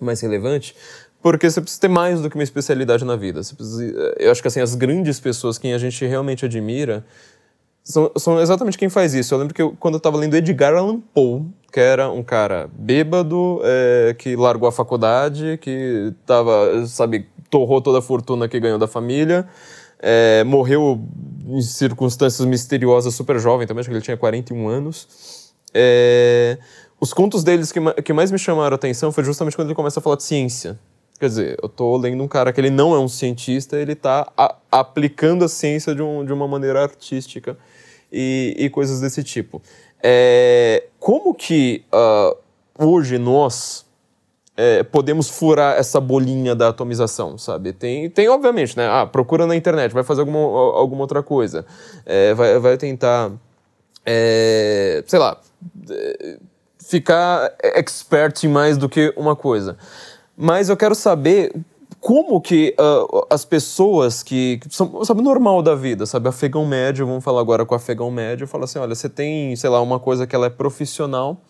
mais relevante, porque você precisa ter mais do que uma especialidade na vida. Precisa, eu acho que assim, as grandes pessoas, quem a gente realmente admira, são, são exatamente quem faz isso. Eu lembro que eu, quando eu estava lendo Edgar Allan Poe, que era um cara bêbado, é, que largou a faculdade, que tava, sabe, torrou toda a fortuna que ganhou da família, é, morreu em circunstâncias misteriosas super jovem também, acho que ele tinha 41 anos. É, os contos deles que, que mais me chamaram a atenção foi justamente quando ele começa a falar de ciência. Quer dizer, eu tô lendo um cara que ele não é um cientista, ele está aplicando a ciência de, um, de uma maneira artística e, e coisas desse tipo. É, como que uh, hoje nós é, podemos furar essa bolinha da atomização, sabe? Tem, tem obviamente, né? Ah, procura na internet, vai fazer alguma, alguma outra coisa, é, vai, vai tentar, é, sei lá, é, ficar expert em mais do que uma coisa. Mas eu quero saber como que uh, as pessoas que, que, são, sabe, normal da vida, sabe, afegão médio, vamos falar agora com afegão médio, fala assim, olha, você tem, sei lá, uma coisa que ela é profissional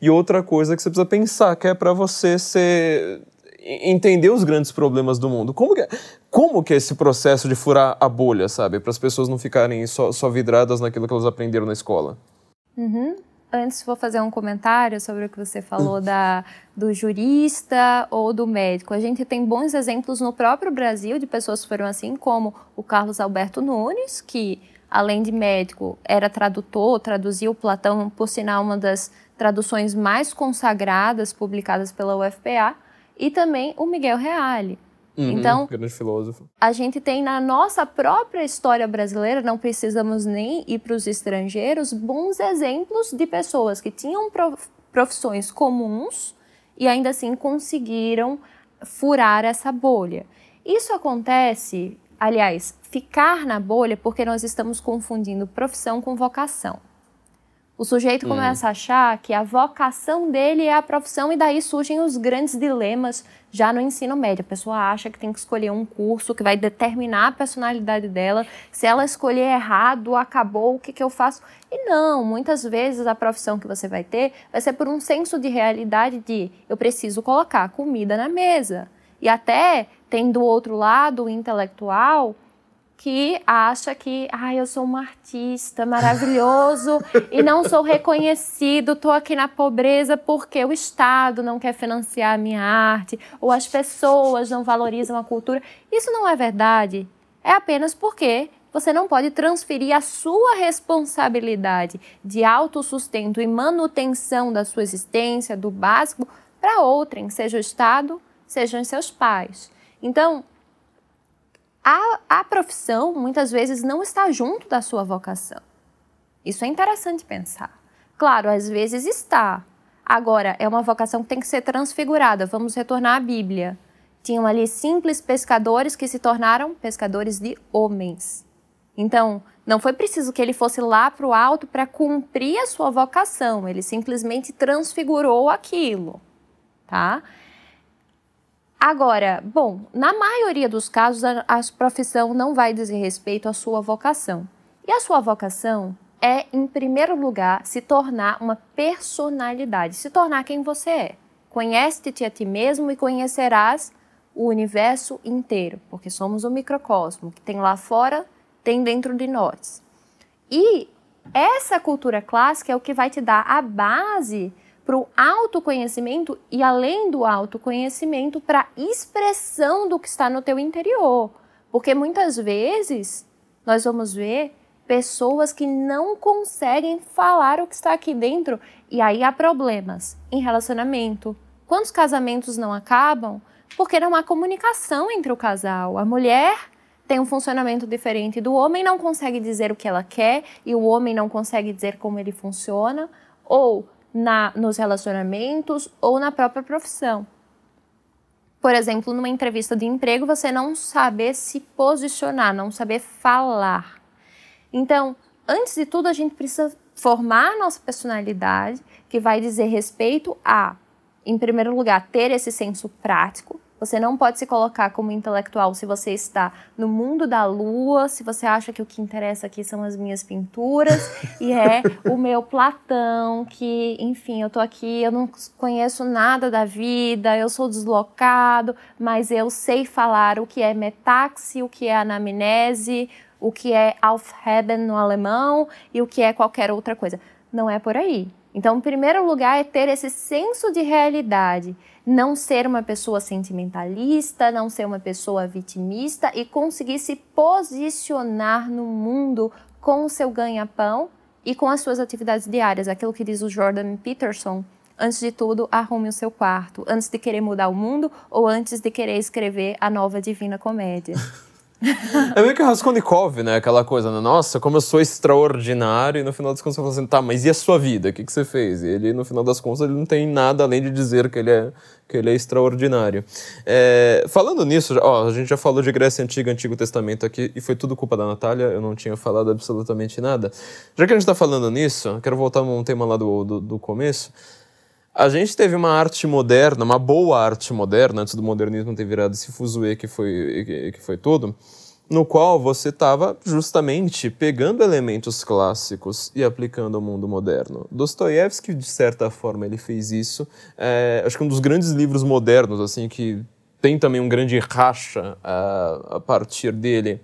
e outra coisa que você precisa pensar, que é para você ser entender os grandes problemas do mundo. Como que, é, como que é esse processo de furar a bolha, sabe, para as pessoas não ficarem só, só vidradas naquilo que elas aprenderam na escola? Uhum antes vou fazer um comentário sobre o que você falou da, do jurista ou do médico. A gente tem bons exemplos no próprio Brasil de pessoas que foram assim, como o Carlos Alberto Nunes, que além de médico era tradutor, traduziu Platão, por sinal uma das traduções mais consagradas publicadas pela UFPA, e também o Miguel Reale. Uhum, então, grande filósofo. A gente tem na nossa própria história brasileira, não precisamos nem ir para os estrangeiros, bons exemplos de pessoas que tinham profissões comuns e ainda assim conseguiram furar essa bolha. Isso acontece, aliás, ficar na bolha porque nós estamos confundindo profissão com vocação. O sujeito hum. começa a achar que a vocação dele é a profissão e daí surgem os grandes dilemas já no ensino médio. A pessoa acha que tem que escolher um curso que vai determinar a personalidade dela. Se ela escolher errado, acabou, o que, que eu faço? E não, muitas vezes a profissão que você vai ter vai ser por um senso de realidade de eu preciso colocar comida na mesa. E até tem do outro lado o intelectual que acha que, ah, eu sou um artista maravilhoso e não sou reconhecido, estou aqui na pobreza porque o Estado não quer financiar a minha arte ou as pessoas não valorizam a cultura. Isso não é verdade. É apenas porque você não pode transferir a sua responsabilidade de autossustento e manutenção da sua existência, do básico, para outrem, seja o Estado, sejam seus pais. Então, a, a profissão muitas vezes não está junto da sua vocação. Isso é interessante pensar. Claro, às vezes está. Agora, é uma vocação que tem que ser transfigurada. Vamos retornar à Bíblia. Tinham ali simples pescadores que se tornaram pescadores de homens. Então, não foi preciso que ele fosse lá para o alto para cumprir a sua vocação, ele simplesmente transfigurou aquilo, tá? Agora, bom, na maioria dos casos, a, a profissão não vai dizer respeito à sua vocação. E a sua vocação é, em primeiro lugar, se tornar uma personalidade, se tornar quem você é. Conhece-te a ti mesmo e conhecerás o universo inteiro, porque somos o microcosmo que tem lá fora, tem dentro de nós. E essa cultura clássica é o que vai te dar a base para o autoconhecimento e, além do autoconhecimento, para a expressão do que está no teu interior. Porque muitas vezes nós vamos ver pessoas que não conseguem falar o que está aqui dentro e aí há problemas em relacionamento. Quantos casamentos não acabam? Porque não há comunicação entre o casal. A mulher tem um funcionamento diferente do homem, não consegue dizer o que ela quer e o homem não consegue dizer como ele funciona. Ou na, nos relacionamentos ou na própria profissão. Por exemplo, numa entrevista de emprego, você não saber se posicionar, não saber falar. Então, antes de tudo, a gente precisa formar a nossa personalidade, que vai dizer respeito a, em primeiro lugar, ter esse senso prático, Você não pode se colocar como intelectual se você está no mundo da lua, se você acha que o que interessa aqui são as minhas pinturas e é o meu Platão, que, enfim, eu tô aqui, eu não conheço nada da vida, eu sou deslocado, mas eu sei falar o que é metaxi, o que é anamnese, o que é Aufheben no alemão e o que é qualquer outra coisa. Não é por aí. Então, em primeiro lugar, é ter esse senso de realidade, não ser uma pessoa sentimentalista, não ser uma pessoa vitimista e conseguir se posicionar no mundo com o seu ganha-pão e com as suas atividades diárias. Aquilo que diz o Jordan Peterson, antes de tudo, arrume o seu quarto, antes de querer mudar o mundo ou antes de querer escrever a nova Divina Comédia. É meio que Raskolnikov, né? Aquela coisa, né? Nossa, como eu sou extraordinário. E no final das contas você fala assim, tá, mas e a sua vida? O que, que você fez? E ele, no final das contas, ele não tem nada além de dizer que ele é, que ele é extraordinário. É, falando nisso, ó, a gente já falou de Grécia Antiga, Antigo Testamento aqui, e foi tudo culpa da Natália, eu não tinha falado absolutamente nada. Já que a gente tá falando nisso, quero voltar um tema lá do, do, do começo. A gente teve uma arte moderna, uma boa arte moderna, antes do modernismo ter virado esse fuzuê que foi, que foi tudo, no qual você estava justamente pegando elementos clássicos e aplicando ao mundo moderno. Dostoiévski, de certa forma, ele fez isso. É, acho que um dos grandes livros modernos, assim, que tem também um grande racha uh, a partir dele,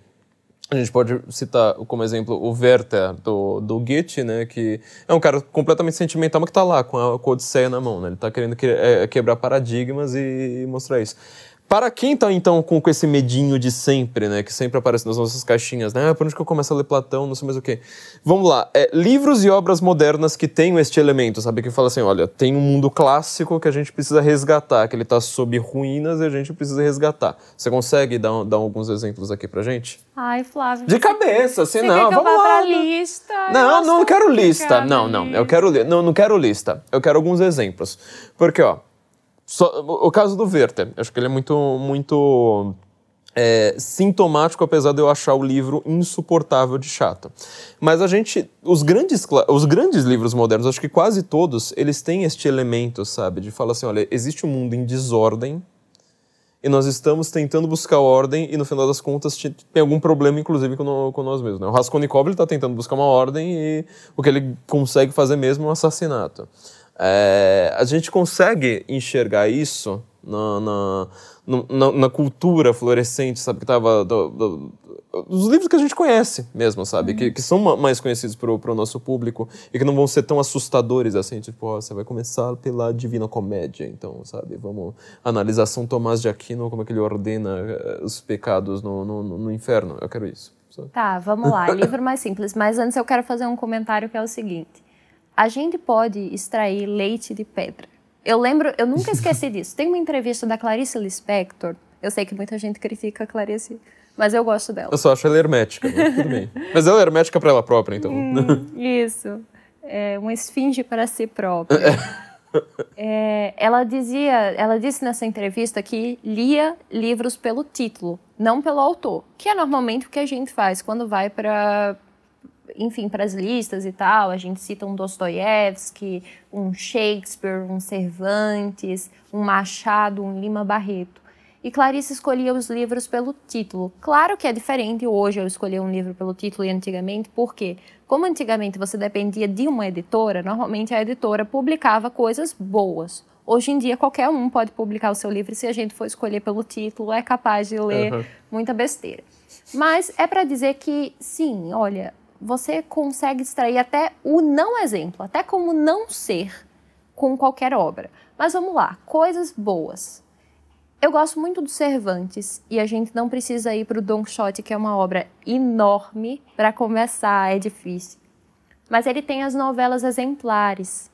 a gente pode citar como exemplo o Werther do, do Goethe, né, que é um cara completamente sentimental, mas que está lá com a, com Odisseia na mão, né? Ele está querendo que, é, quebrar paradigmas e mostrar isso. Para quem está então com, com esse medinho de sempre, né, que sempre aparece nas nossas caixinhas, né, ah, por onde que eu começo a ler Platão, não sei mais o quê. Vamos lá, é, livros e obras modernas que tenham este elemento, sabe, que fala assim, olha, tem um mundo clássico que a gente precisa resgatar, que ele está sob ruínas e a gente precisa resgatar. Você consegue dar, dar alguns exemplos aqui pra gente? Ai, Flávio. De cabeça, assim, não, quer vamos lá. Pra lista? Não, eu não quero lista. Não, não, eu quero não, não quero lista. Eu quero alguns exemplos. Porque, ó, só, o caso do Werther, acho que ele é muito, muito é, sintomático, apesar de eu achar o livro insuportável de chato. Mas a gente, os grandes, os grandes livros modernos, acho que quase todos, eles têm este elemento, sabe, de falar assim, olha, existe um mundo em desordem e nós estamos tentando buscar ordem e no final das contas tem algum problema, inclusive, com, com nós mesmos. Né? O Raskolnikov está tentando buscar uma ordem e o que ele consegue fazer mesmo é um assassinato. É, a gente consegue enxergar isso na, na, na, na cultura florescente, sabe? Que tava. Do, do, dos livros que a gente conhece mesmo, sabe? Uhum. Que, que são mais conhecidos para o nosso público e que não vão ser tão assustadores assim, tipo, ó, você vai começar pela Divina Comédia, então, sabe? Vamos analisar São Tomás de Aquino, como é que ele ordena eh, os pecados no, no, no inferno. Eu quero isso. Sabe? Tá, vamos lá. Livro mais simples. Mas antes eu quero fazer um comentário que é o seguinte a gente pode extrair leite de pedra. Eu lembro, eu nunca esqueci disso. Tem uma entrevista da Clarice Lispector. Eu sei que muita gente critica a Clarice, mas eu gosto dela. Eu só acho ela hermética, mas tudo bem. Mas ela é hermética para ela própria, então. Hum, isso. É uma esfinge para si própria. É, ela dizia, ela disse nessa entrevista que lia livros pelo título, não pelo autor, que é normalmente o que a gente faz quando vai para enfim, para as listas e tal, a gente cita um Dostoiévski, um Shakespeare, um Cervantes, um Machado, um Lima Barreto. E Clarice escolhia os livros pelo título. Claro que é diferente hoje eu escolher um livro pelo título e antigamente, porque como antigamente você dependia de uma editora, normalmente a editora publicava coisas boas. Hoje em dia qualquer um pode publicar o seu livro e se a gente for escolher pelo título é capaz de ler uhum. muita besteira. Mas é para dizer que sim, olha, você consegue extrair até o não exemplo, até como não ser com qualquer obra. Mas vamos lá, coisas boas. Eu gosto muito do Cervantes e a gente não precisa ir para o Don Quixote, que é uma obra enorme, para começar, é difícil. Mas ele tem as novelas exemplares,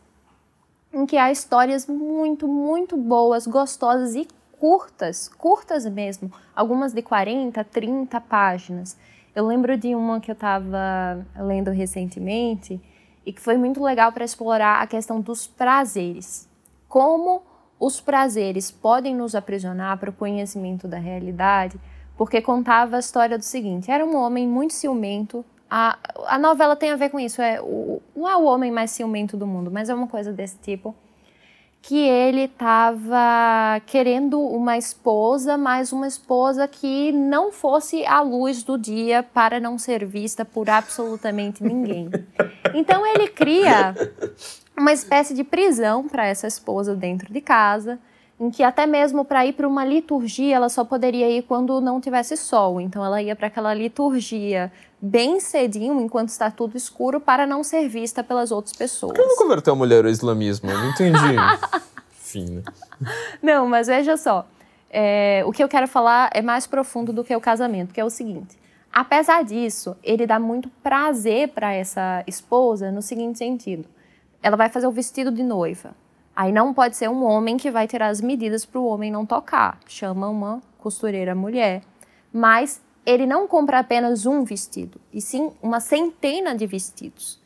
em que há histórias muito, muito boas, gostosas e curtas, curtas mesmo, algumas de 40, 30 páginas. Eu lembro de uma que eu estava lendo recentemente e que foi muito legal para explorar a questão dos prazeres. Como os prazeres podem nos aprisionar para o conhecimento da realidade, porque contava a história do seguinte: era um homem muito ciumento. A, a novela tem a ver com isso, é o, não é o homem mais ciumento do mundo, mas é uma coisa desse tipo que ele estava querendo uma esposa, mas uma esposa que não fosse à luz do dia para não ser vista por absolutamente ninguém. Então ele cria uma espécie de prisão para essa esposa dentro de casa, em que até mesmo para ir para uma liturgia ela só poderia ir quando não tivesse sol. Então ela ia para aquela liturgia bem cedinho, enquanto está tudo escuro, para não ser vista pelas outras pessoas. Por que não converteu a mulher ao islamismo? Eu não entendi. Enfim, né? Não, mas veja só. É, o que eu quero falar é mais profundo do que o casamento, que é o seguinte. Apesar disso, ele dá muito prazer para essa esposa no seguinte sentido. Ela vai fazer o vestido de noiva. Aí não pode ser um homem que vai tirar as medidas para o homem não tocar. Chama uma costureira mulher. Mas ele não compra apenas um vestido, e sim uma centena de vestidos.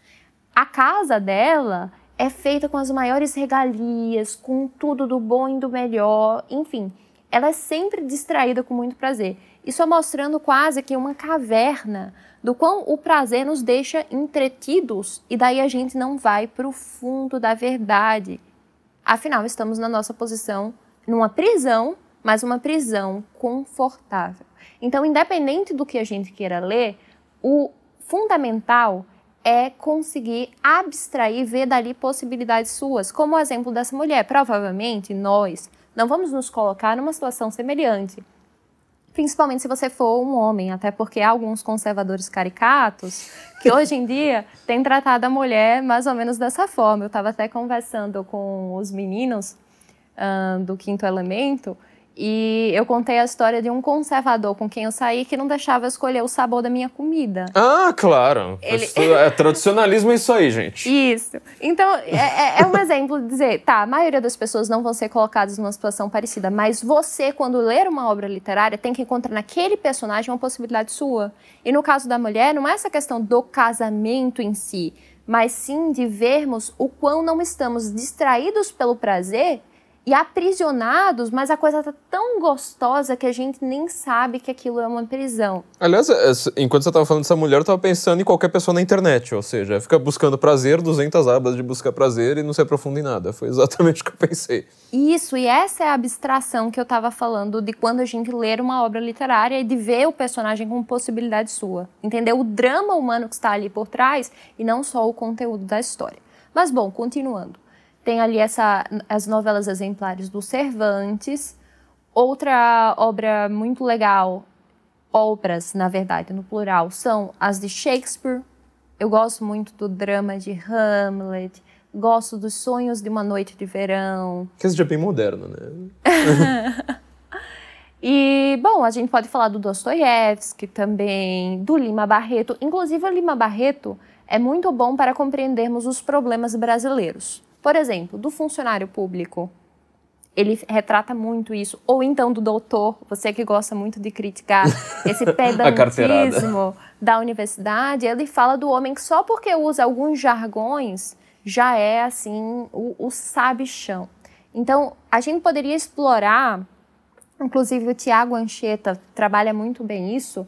A casa dela é feita com as maiores regalias, com tudo do bom e do melhor, enfim. Ela é sempre distraída com muito prazer. Isso é mostrando quase que uma caverna do quão o prazer nos deixa entretidos e daí a gente não vai para o fundo da verdade. Afinal, estamos na nossa posição numa prisão, mas uma prisão confortável. Então, independente do que a gente queira ler, o fundamental é conseguir abstrair, ver dali possibilidades suas. Como o exemplo dessa mulher. Provavelmente nós não vamos nos colocar numa situação semelhante. Principalmente se você for um homem, até porque há alguns conservadores caricatos que hoje em dia têm tratado a mulher mais ou menos dessa forma. Eu estava até conversando com os meninos uh, do Quinto Elemento e eu contei a história de um conservador com quem eu saí que não deixava eu escolher o sabor da minha comida. Ah, claro. Ele... É tradicionalismo isso aí, gente. Isso. Então, é, é, é um exemplo de dizer, tá, a maioria das pessoas não vão ser colocadas numa situação parecida, mas você, quando ler uma obra literária, tem que encontrar naquele personagem uma possibilidade sua. E no caso da mulher, não é essa questão do casamento em si, mas sim de vermos o quão não estamos distraídos pelo prazer e aprisionados, mas a coisa tá tão gostosa que a gente nem sabe que aquilo é uma prisão. Aliás, é, enquanto você estava falando dessa mulher, eu estava pensando em qualquer pessoa na internet, ou seja, fica buscando prazer, 200 abas de buscar prazer e não se aprofunda em nada. Foi exatamente o que eu pensei. Isso, e essa é a abstração que eu estava falando de quando a gente ler uma obra literária e de ver o personagem como possibilidade sua. Entender o drama humano que está ali por trás e não só o conteúdo da história. Mas bom, continuando. Tem ali essa, as novelas exemplares do Cervantes. Outra obra muito legal, obras, na verdade, no plural, são as de Shakespeare. Eu gosto muito do drama de Hamlet, gosto dos Sonhos de uma Noite de Verão. Que esse é bem moderno, né? e, bom, a gente pode falar do Dostoiévski também, do Lima Barreto. Inclusive, o Lima Barreto é muito bom para compreendermos os problemas brasileiros. Por exemplo, do funcionário público, ele retrata muito isso. Ou então do doutor, você que gosta muito de criticar esse pedantismo da universidade, ele fala do homem que só porque usa alguns jargões já é assim o, o sabichão. Então, a gente poderia explorar, inclusive o Tiago Ancheta trabalha muito bem isso,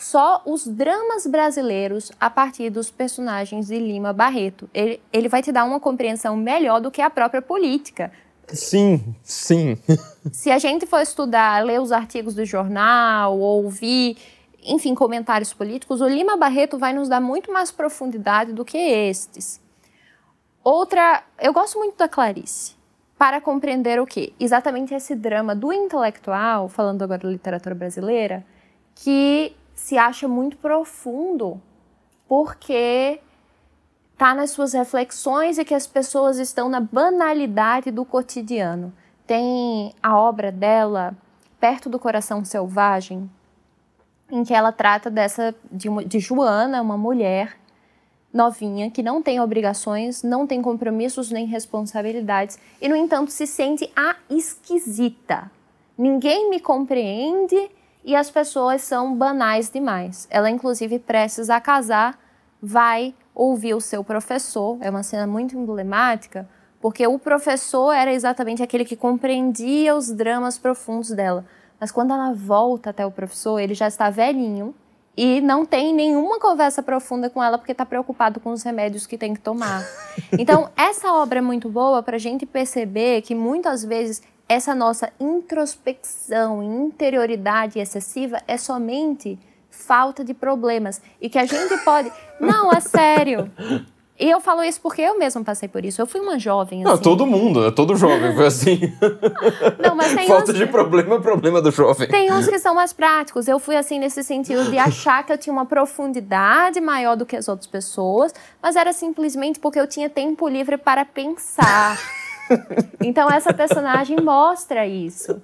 só os dramas brasileiros a partir dos personagens de Lima Barreto. Ele, ele vai te dar uma compreensão melhor do que a própria política. Sim, sim. Se a gente for estudar, ler os artigos do jornal, ouvir, enfim, comentários políticos, o Lima Barreto vai nos dar muito mais profundidade do que estes. Outra, eu gosto muito da Clarice. Para compreender o quê? Exatamente esse drama do intelectual, falando agora da literatura brasileira, que se acha muito profundo porque está nas suas reflexões e que as pessoas estão na banalidade do cotidiano. Tem a obra dela, Perto do Coração Selvagem, em que ela trata dessa de, de Joana, uma mulher novinha que não tem obrigações, não tem compromissos nem responsabilidades e no entanto se sente a esquisita. Ninguém me compreende e as pessoas são banais demais. Ela, inclusive, prestes a casar, vai ouvir o seu professor. É uma cena muito emblemática, porque o professor era exatamente aquele que compreendia os dramas profundos dela. Mas quando ela volta até o professor, ele já está velhinho e não tem nenhuma conversa profunda com ela porque está preocupado com os remédios que tem que tomar. Então, essa obra é muito boa para a gente perceber que muitas vezes essa nossa introspecção, interioridade excessiva é somente falta de problemas e que a gente pode. Não, é sério. E eu falo isso porque eu mesma passei por isso. Eu fui uma jovem. Assim. Não, todo mundo, né? Todo jovem foi assim. Não, mas tem Falta uns... de problema é problema do jovem. Tem uns que são mais práticos. Eu fui assim nesse sentido de achar que eu tinha uma profundidade maior do que as outras pessoas, mas era simplesmente porque eu tinha tempo livre para pensar. Então essa personagem mostra isso.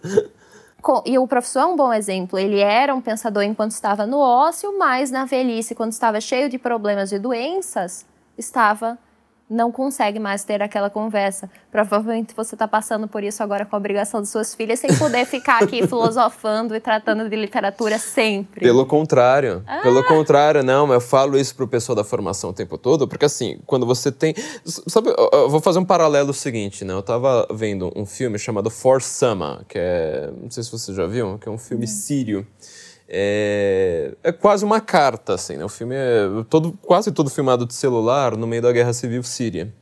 E o professor é um bom exemplo. Ele era um pensador enquanto estava no ócio, mas na velhice, quando estava cheio de problemas e doenças, estava não consegue mais ter aquela conversa. Provavelmente você está passando por isso agora com a obrigação de suas filhas, sem poder ficar aqui filosofando e tratando de literatura sempre. Pelo contrário. Ah. Pelo contrário, não, eu falo isso pro pessoal da formação o tempo todo, porque assim, quando você tem. Sabe, eu vou fazer um paralelo seguinte, né? Eu estava vendo um filme chamado For Sama, que é. Não sei se você já viu, que é um filme hum. sírio é, é quase uma carta, assim, né? O filme é todo, quase todo filmado de celular no meio da Guerra Civil Síria.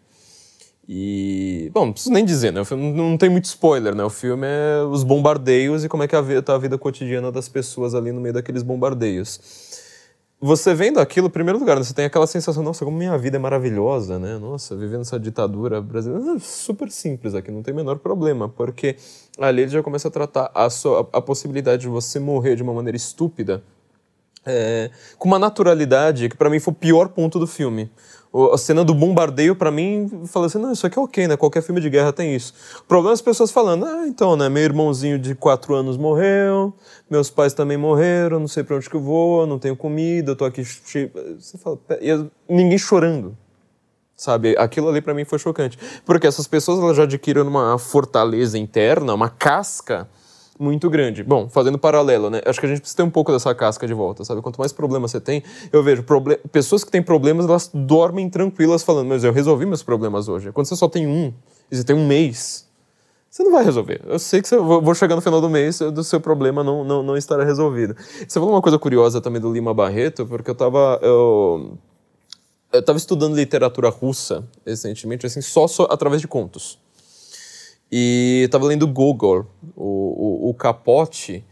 E, bom, não preciso nem dizer, né? O filme não tem muito spoiler, né? O filme é os bombardeios e como é que está a vida cotidiana das pessoas ali no meio daqueles bombardeios você vendo aquilo, em primeiro lugar, você tem aquela sensação, nossa, como minha vida é maravilhosa, né? Nossa, vivendo essa ditadura brasileira. Super simples aqui, não tem o menor problema, porque ali ele já começa a tratar a, sua, a possibilidade de você morrer de uma maneira estúpida é, com uma naturalidade que para mim foi o pior ponto do filme. A cena do bombardeio, para mim, fala assim, não, isso aqui é ok, né? Qualquer filme de guerra tem isso. O problema é as pessoas falando, ah, então, né? Meu irmãozinho de quatro anos morreu, meus pais também morreram, não sei para onde que eu vou, não tenho comida, eu tô aqui... Você fala, e ninguém chorando, sabe? Aquilo ali para mim foi chocante. Porque essas pessoas, elas já adquiriram uma fortaleza interna, uma casca muito grande. Bom, fazendo paralelo, né? Acho que a gente precisa ter um pouco dessa casca de volta, sabe? Quanto mais problemas você tem, eu vejo pessoas que têm problemas, elas dormem tranquilas falando, mas eu resolvi meus problemas hoje. Quando você só tem um, e você tem um mês, você não vai resolver. Eu sei que você, vou chegar no final do mês, do seu problema não, não, não estará resolvido. Você falou uma coisa curiosa também do Lima Barreto, porque eu estava eu, eu tava estudando literatura russa recentemente, assim, só, só através de contos. E estava lendo Gogol, o, o, o, capote,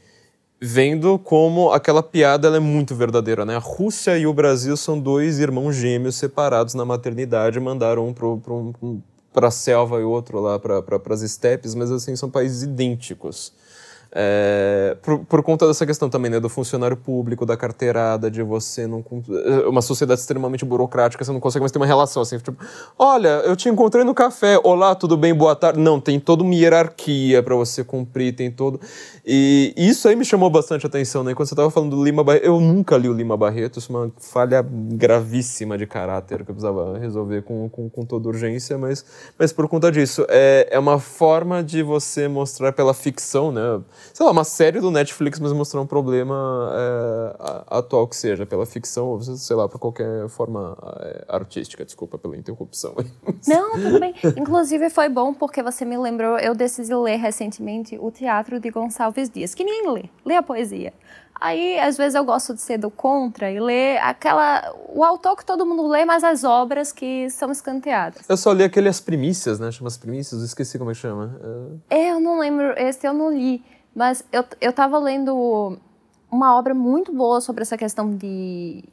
vendo como aquela piada é muito verdadeira, né? A Rússia e o Brasil são dois irmãos gêmeos separados na maternidade, mandaram um para a selva e outro lá para as estepes, mas assim, são países idênticos. É, por, por, conta dessa questão também, né, do funcionário público, da carteirada, de você não. É, uma sociedade extremamente burocrática, você não consegue mais ter uma relação assim. Tipo, olha, eu te encontrei no café, olá, tudo bem, boa tarde. Não, tem toda uma hierarquia para você cumprir, tem todo. E isso aí me chamou bastante atenção, né? Quando você estava falando do Lima Barreto, eu nunca li o Lima Barreto, isso é uma falha gravíssima de caráter que eu precisava resolver com, com, com toda urgência, mas, mas por conta disso, é, é uma forma de você mostrar pela ficção, né? Sei lá, uma série do Netflix, mas mostrar um problema é, atual que seja, pela ficção, ou sei lá, por qualquer forma é, artística. Desculpa pela interrupção. Não, tudo bem. Inclusive foi bom porque você me lembrou, eu decidi ler recentemente o Teatro de Gonçalves Dias, que nem lê, lê a poesia. Aí, às vezes, eu gosto de ser do contra e ler aquela. o autor que todo mundo lê, mas as obras que são escanteadas. Eu só li aquele As Primícias, né? Chama As Primícias, esqueci como é que chama. É... Eu não lembro, esse eu não li. Mas eu, eu tava lendo uma obra muito boa sobre essa questão de,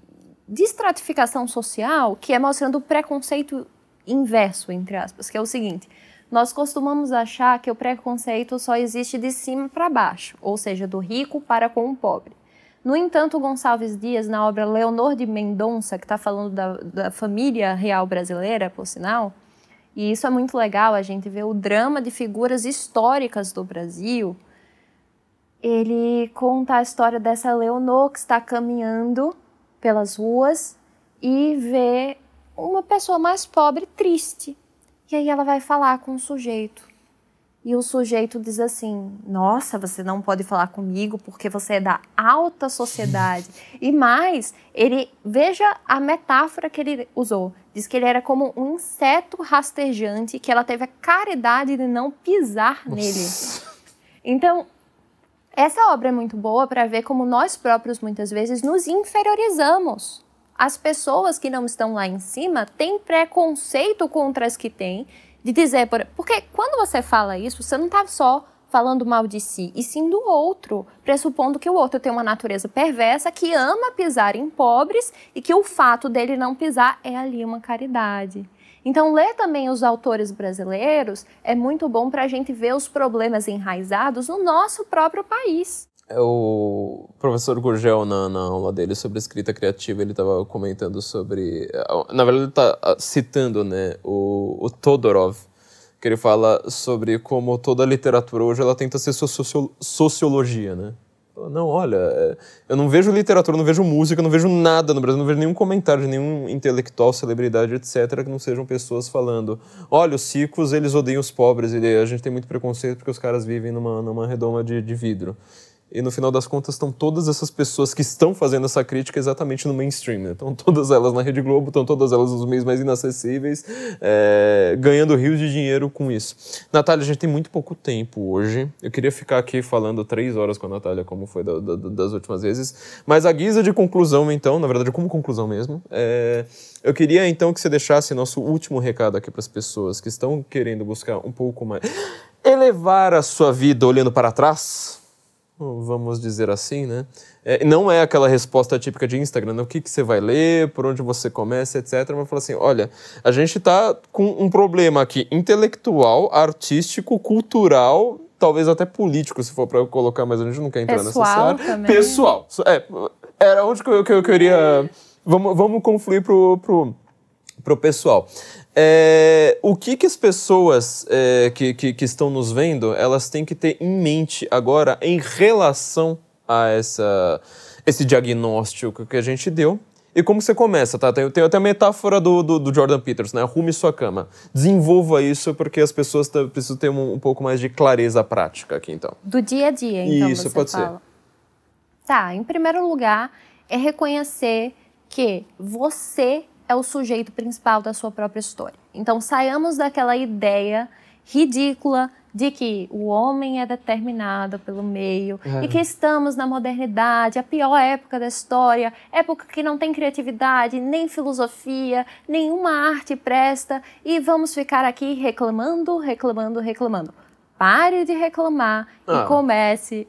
de estratificação social, que é mostrando o preconceito inverso, entre aspas, que é o seguinte. Nós costumamos achar que o preconceito só existe de cima para baixo, ou seja, do rico para com o pobre. No entanto, Gonçalves Dias, na obra Leonor de Mendonça, que está falando da, da, família real brasileira, por sinal, e isso é muito legal, a gente vê o drama de figuras históricas do Brasil, ele conta a história dessa Leonor que está caminhando pelas ruas e vê uma pessoa mais pobre triste. E aí ela vai falar com o sujeito. E o sujeito diz assim: Nossa, você não pode falar comigo porque você é da alta sociedade. e mais, ele veja a metáfora que ele usou. Diz que ele era como um inseto rastejante que ela teve a caridade de não pisar Nossa. nele. Então, Essa obra é muito boa para ver como nós próprios muitas vezes nos inferiorizamos. As pessoas que não estão lá em cima têm preconceito contra as que têm, de dizer. Por... Porque quando você fala isso, você não está só falando mal de si, e sim do outro, pressupondo que o outro tem uma natureza perversa, que ama pisar em pobres e que o fato dele não pisar é ali uma caridade. Então, ler também os autores brasileiros é muito bom para a gente ver os problemas enraizados no nosso próprio país. É o professor Gurgel, na, na aula dele sobre escrita criativa, ele estava comentando sobre. Na verdade, ele está citando né, o, o Todorov, que ele fala sobre como toda literatura hoje ela tenta ser socio sociologia, né? Não, olha, é, eu não vejo literatura, não vejo música, não vejo nada no Brasil, não vejo nenhum comentário de nenhum intelectual, celebridade, etc., que não sejam pessoas falando: olha, os ricos, eles odeiam os pobres, e a gente tem muito preconceito porque os caras vivem numa, numa redoma de, de vidro. E no final das contas estão todas essas pessoas que estão fazendo essa crítica exatamente no mainstream. Né? Estão todas elas na Rede Globo, estão todas elas nos meios mais inacessíveis, é, ganhando rios de dinheiro com isso. Natália, a gente tem muito pouco tempo hoje. Eu queria ficar aqui falando três horas com a Natália, como foi da, da, das últimas vezes. Mas a guisa de conclusão, então, na verdade, como conclusão mesmo, é, eu queria então que você deixasse nosso último recado aqui para as pessoas que estão querendo buscar um pouco mais. elevar a sua vida olhando para trás vamos dizer assim, né? É, não é aquela resposta típica de Instagram, né? o que, que você vai ler, por onde você começa, etc. Mas fala assim, olha, a gente está com um problema aqui intelectual, artístico, cultural, talvez até político, se for para colocar, mas a gente não quer entrar Pessoal nessa área. Também. Pessoal. É, era onde que eu, que eu queria... Vamos, vamos confluir pro, pro, pro pessoal. É, o que, que as pessoas é, que, que, que, estão nos vendo, elas têm que ter em mente agora em relação a essa, esse diagnóstico que a gente deu? E como você começa, tá? Tem, tem até a metáfora do, do, do, Jordan Peters, né? Arrume sua cama. Desenvolva isso porque as pessoas precisam ter um, um, pouco mais de clareza prática aqui, então. Do dia a dia, então, Isso, pode fala. ser. Tá, em primeiro lugar, é reconhecer que você é o sujeito principal da sua própria história. Então saiamos daquela ideia ridícula de que o homem é determinado pelo meio é. e que estamos na modernidade, a pior época da história, época que não tem criatividade, nem filosofia, nenhuma arte presta e vamos ficar aqui reclamando, reclamando, reclamando. Pare de reclamar ah. e comece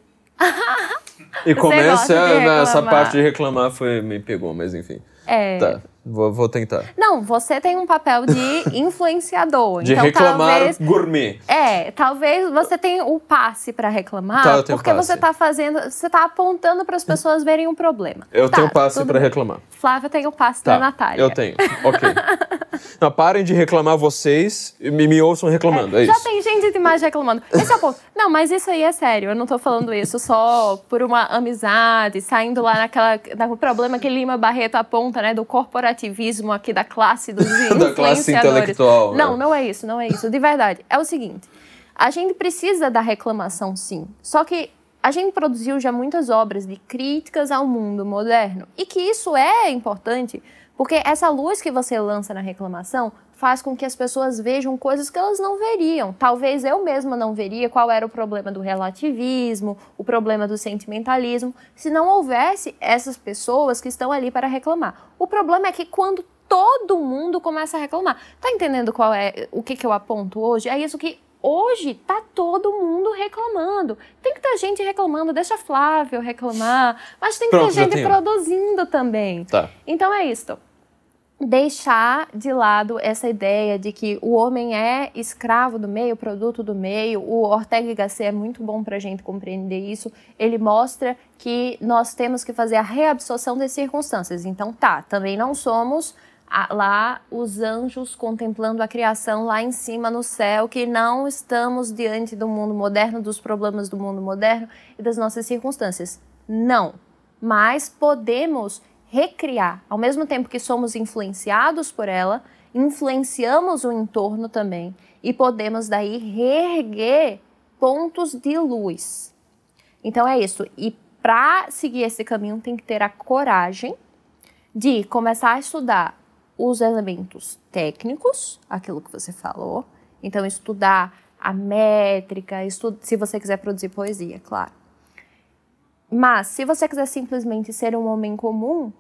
e comece essa parte de reclamar foi me pegou, mas enfim. É. Tá. Vou, vou, tentar. Não, você tem um papel de influenciador. de então, reclamar talvez, gourmet. É, talvez você tenha o passe para reclamar, tá, porque passe. você está fazendo, você está apontando para as pessoas verem um problema. Eu tá, tenho passe para reclamar. Flávia tem o passe tá, da Natália. Eu tenho. OK. Não, parem de reclamar vocês e me, me ouçam reclamando, é, é já isso. Já tem gente demais reclamando. Esse é o ponto. Não, mas isso aí é sério. Eu não tô falando isso só por uma amizade, saindo lá naquela, naquele problema que Lima Barreto aponta, né, do corporativismo aqui da classe dos da classe intelectual. Não, né? não é isso, não é isso. De verdade. É o seguinte, a gente precisa da reclamação, sim. Só que a gente produziu já muitas obras de críticas ao mundo moderno e que isso é importante porque essa luz que você lança na reclamação faz com que as pessoas vejam coisas que elas não veriam. Talvez eu mesma não veria qual era o problema do relativismo, o problema do sentimentalismo, se não houvesse essas pessoas que estão ali para reclamar. O problema é que quando todo mundo começa a reclamar. Tá entendendo qual é o que, que eu aponto hoje? É isso que hoje tá todo mundo reclamando. Tem que ter gente reclamando, deixa Flávio reclamar, mas tem que Pronto, ter gente produzindo também. Tá. Então é isso deixar de lado essa ideia de que o homem é escravo do meio, produto do meio. O Ortega y Gasset é muito bom para a gente compreender isso. Ele mostra que nós temos que fazer a reabsorção das circunstâncias. Então, tá, também não somos lá os anjos contemplando a criação lá em cima no céu, que não estamos diante do mundo moderno, dos problemas do mundo moderno e das nossas circunstâncias. Não. Mas podemos recriar. Ao mesmo tempo que somos influenciados por ela, influenciamos o entorno também e podemos daí reerguer pontos de luz. Então é isso. E para seguir esse caminho tem que ter a coragem de começar a estudar os elementos técnicos, aquilo que você falou. Então estudar a métrica, estu se você quiser produzir poesia, claro Mas, se você quiser simplesmente ser um homem comum,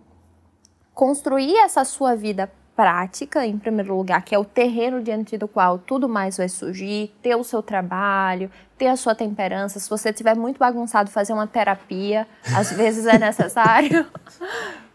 construir essa sua vida prática, em primeiro lugar, que é o terreno diante do qual tudo mais vai surgir, ter o seu trabalho, ter a sua temperança. Se você estiver muito bagunçado, fazer uma terapia, às vezes é necessário.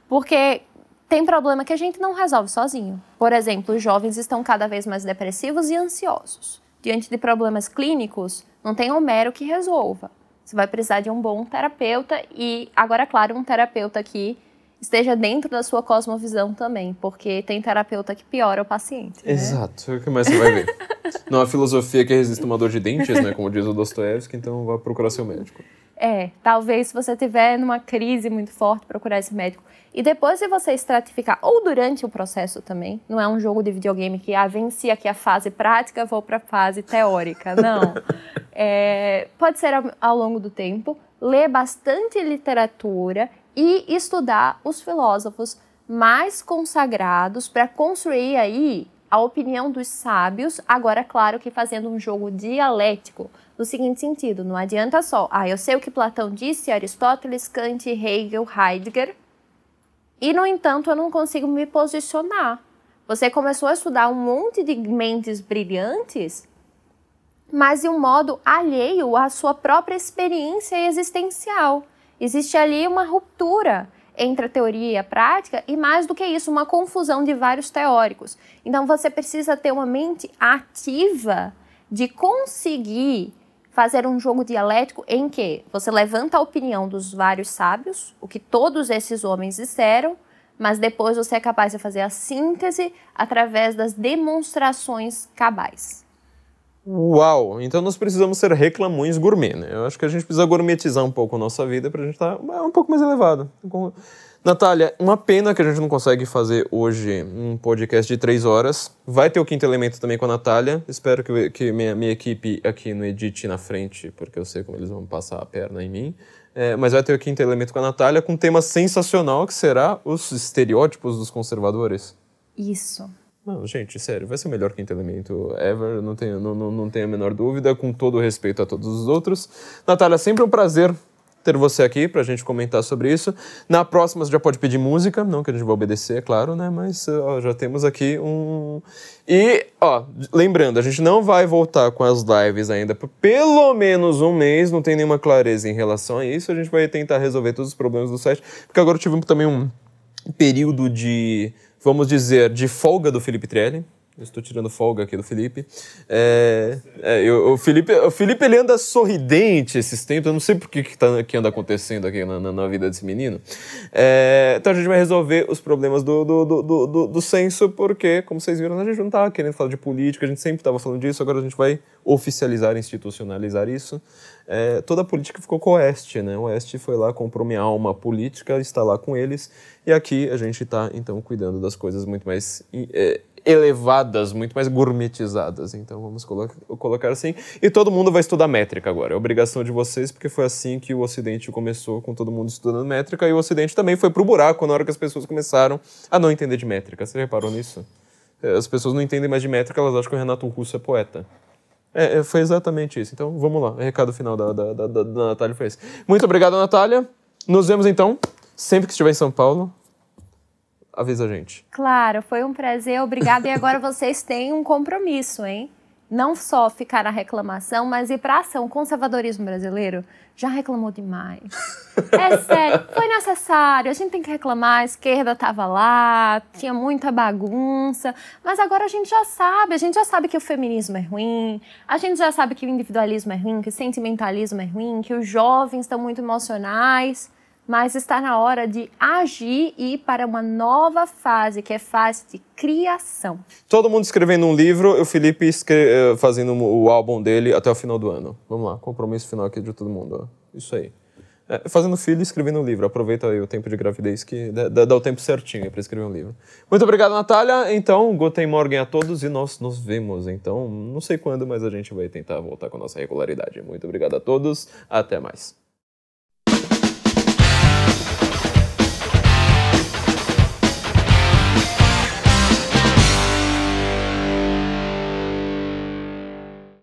Porque tem problema que a gente não resolve sozinho. Por exemplo, os jovens estão cada vez mais depressivos e ansiosos. Diante de problemas clínicos, não tem Homero que resolva. Você vai precisar de um bom terapeuta e, agora, claro, um terapeuta que esteja dentro da sua cosmovisão também, porque tem terapeuta que piora o paciente. Né? Exato, é o que mais você vai ver. Não há filosofia que resiste uma dor de dentes, né, como diz o Dostoiévski, então vá procurar seu médico. É, talvez se você estiver numa crise muito forte, procurar esse médico. E depois de você estratificar, ou durante o processo também, não é um jogo de videogame que, ah, venci aqui a fase prática, vou para a fase teórica. Não. é, pode ser ao, ao longo do tempo, ler bastante literatura e estudar os filósofos mais consagrados para construir aí a opinião dos sábios, agora claro que fazendo um jogo dialético, no seguinte sentido, não adianta só, ah, eu sei o que Platão disse, Aristóteles, Kant, Hegel, Heidegger, e no entanto eu não consigo me posicionar. Você começou a estudar um monte de mentes brilhantes, mas de um modo alheio à sua própria experiência existencial. Existe ali uma ruptura entre a teoria e a prática e mais do que isso, uma confusão de vários teóricos. Então você precisa ter uma mente ativa de conseguir fazer um jogo dialético em que você levanta a opinião dos vários sábios, o que todos esses homens disseram, mas depois você é capaz de fazer a síntese através das demonstrações cabais. Uau! Então nós precisamos ser reclamões gourmet, né? Eu acho que a gente precisa gourmetizar um pouco a nossa vida para a gente estar tá um pouco mais elevado. Natália, uma pena que a gente não consegue fazer hoje um podcast de três horas. Vai ter o quinto elemento também com a Natália. Espero que, que minha, minha equipe aqui no edite na frente, porque eu sei como eles vão passar a perna em mim. É, mas vai ter o quinto elemento com a Natália com um tema sensacional que será os estereótipos dos conservadores. Isso. Não, gente, sério, vai ser o melhor quinto elemento ever, não tenho, não, não, não tenho a menor dúvida, com todo o respeito a todos os outros. Natália, sempre um prazer ter você aqui para a gente comentar sobre isso. Na próxima você já pode pedir música, não que a gente vai obedecer, é claro, né? Mas ó, já temos aqui um. E, ó, lembrando, a gente não vai voltar com as lives ainda por pelo menos um mês, não tem nenhuma clareza em relação a isso. A gente vai tentar resolver todos os problemas do site, porque agora tivemos também um período de vamos dizer, de folga do Felipe Trelli. Estou tirando folga aqui do Felipe. É, é, eu, o Felipe. O Felipe ele anda sorridente esses tempos. Eu não sei por que, que, tá, que anda acontecendo aqui na, na, na vida desse menino. É, então a gente vai resolver os problemas do, do, do, do, do censo, porque, como vocês viram, a gente não estava querendo falar de política, a gente sempre estava falando disso, agora a gente vai oficializar, institucionalizar isso. É, toda a política ficou com o Oeste, né? O Oeste foi lá, comprou minha alma política, está lá com eles. E aqui a gente está, então, cuidando das coisas muito mais é, elevadas, muito mais gourmetizadas. Então vamos colo colocar assim. E todo mundo vai estudar métrica agora. É obrigação de vocês, porque foi assim que o Ocidente começou, com todo mundo estudando métrica. E o Ocidente também foi pro buraco na hora que as pessoas começaram a não entender de métrica. Você reparou nisso? É, as pessoas não entendem mais de métrica, elas acham que o Renato Russo é poeta. É, é foi exatamente isso. Então vamos lá. O recado final da, da, da, da Natália foi esse. Muito obrigado, Natália. Nos vemos então. Sempre que estiver em São Paulo, avisa a gente. Claro, foi um prazer, obrigada. E agora vocês têm um compromisso, hein? Não só ficar na reclamação, mas ir para ação. O conservadorismo brasileiro já reclamou demais. É sério, foi necessário. A gente tem que reclamar. A esquerda estava lá, tinha muita bagunça. Mas agora a gente já sabe. A gente já sabe que o feminismo é ruim. A gente já sabe que o individualismo é ruim, que o sentimentalismo é ruim, que os jovens estão muito emocionais mas está na hora de agir e ir para uma nova fase, que é fase de criação. Todo mundo escrevendo um livro, o Felipe eh, fazendo o álbum dele até o final do ano. Vamos lá, compromisso final aqui de todo mundo. Isso aí. É, fazendo filho e escrevendo um livro. Aproveita aí o tempo de gravidez que dá, dá o tempo certinho para escrever um livro. Muito obrigado, Natália. Então, Guten Morgen a todos e nós nos vemos. Então, não sei quando, mas a gente vai tentar voltar com a nossa regularidade. Muito obrigado a todos. Até mais.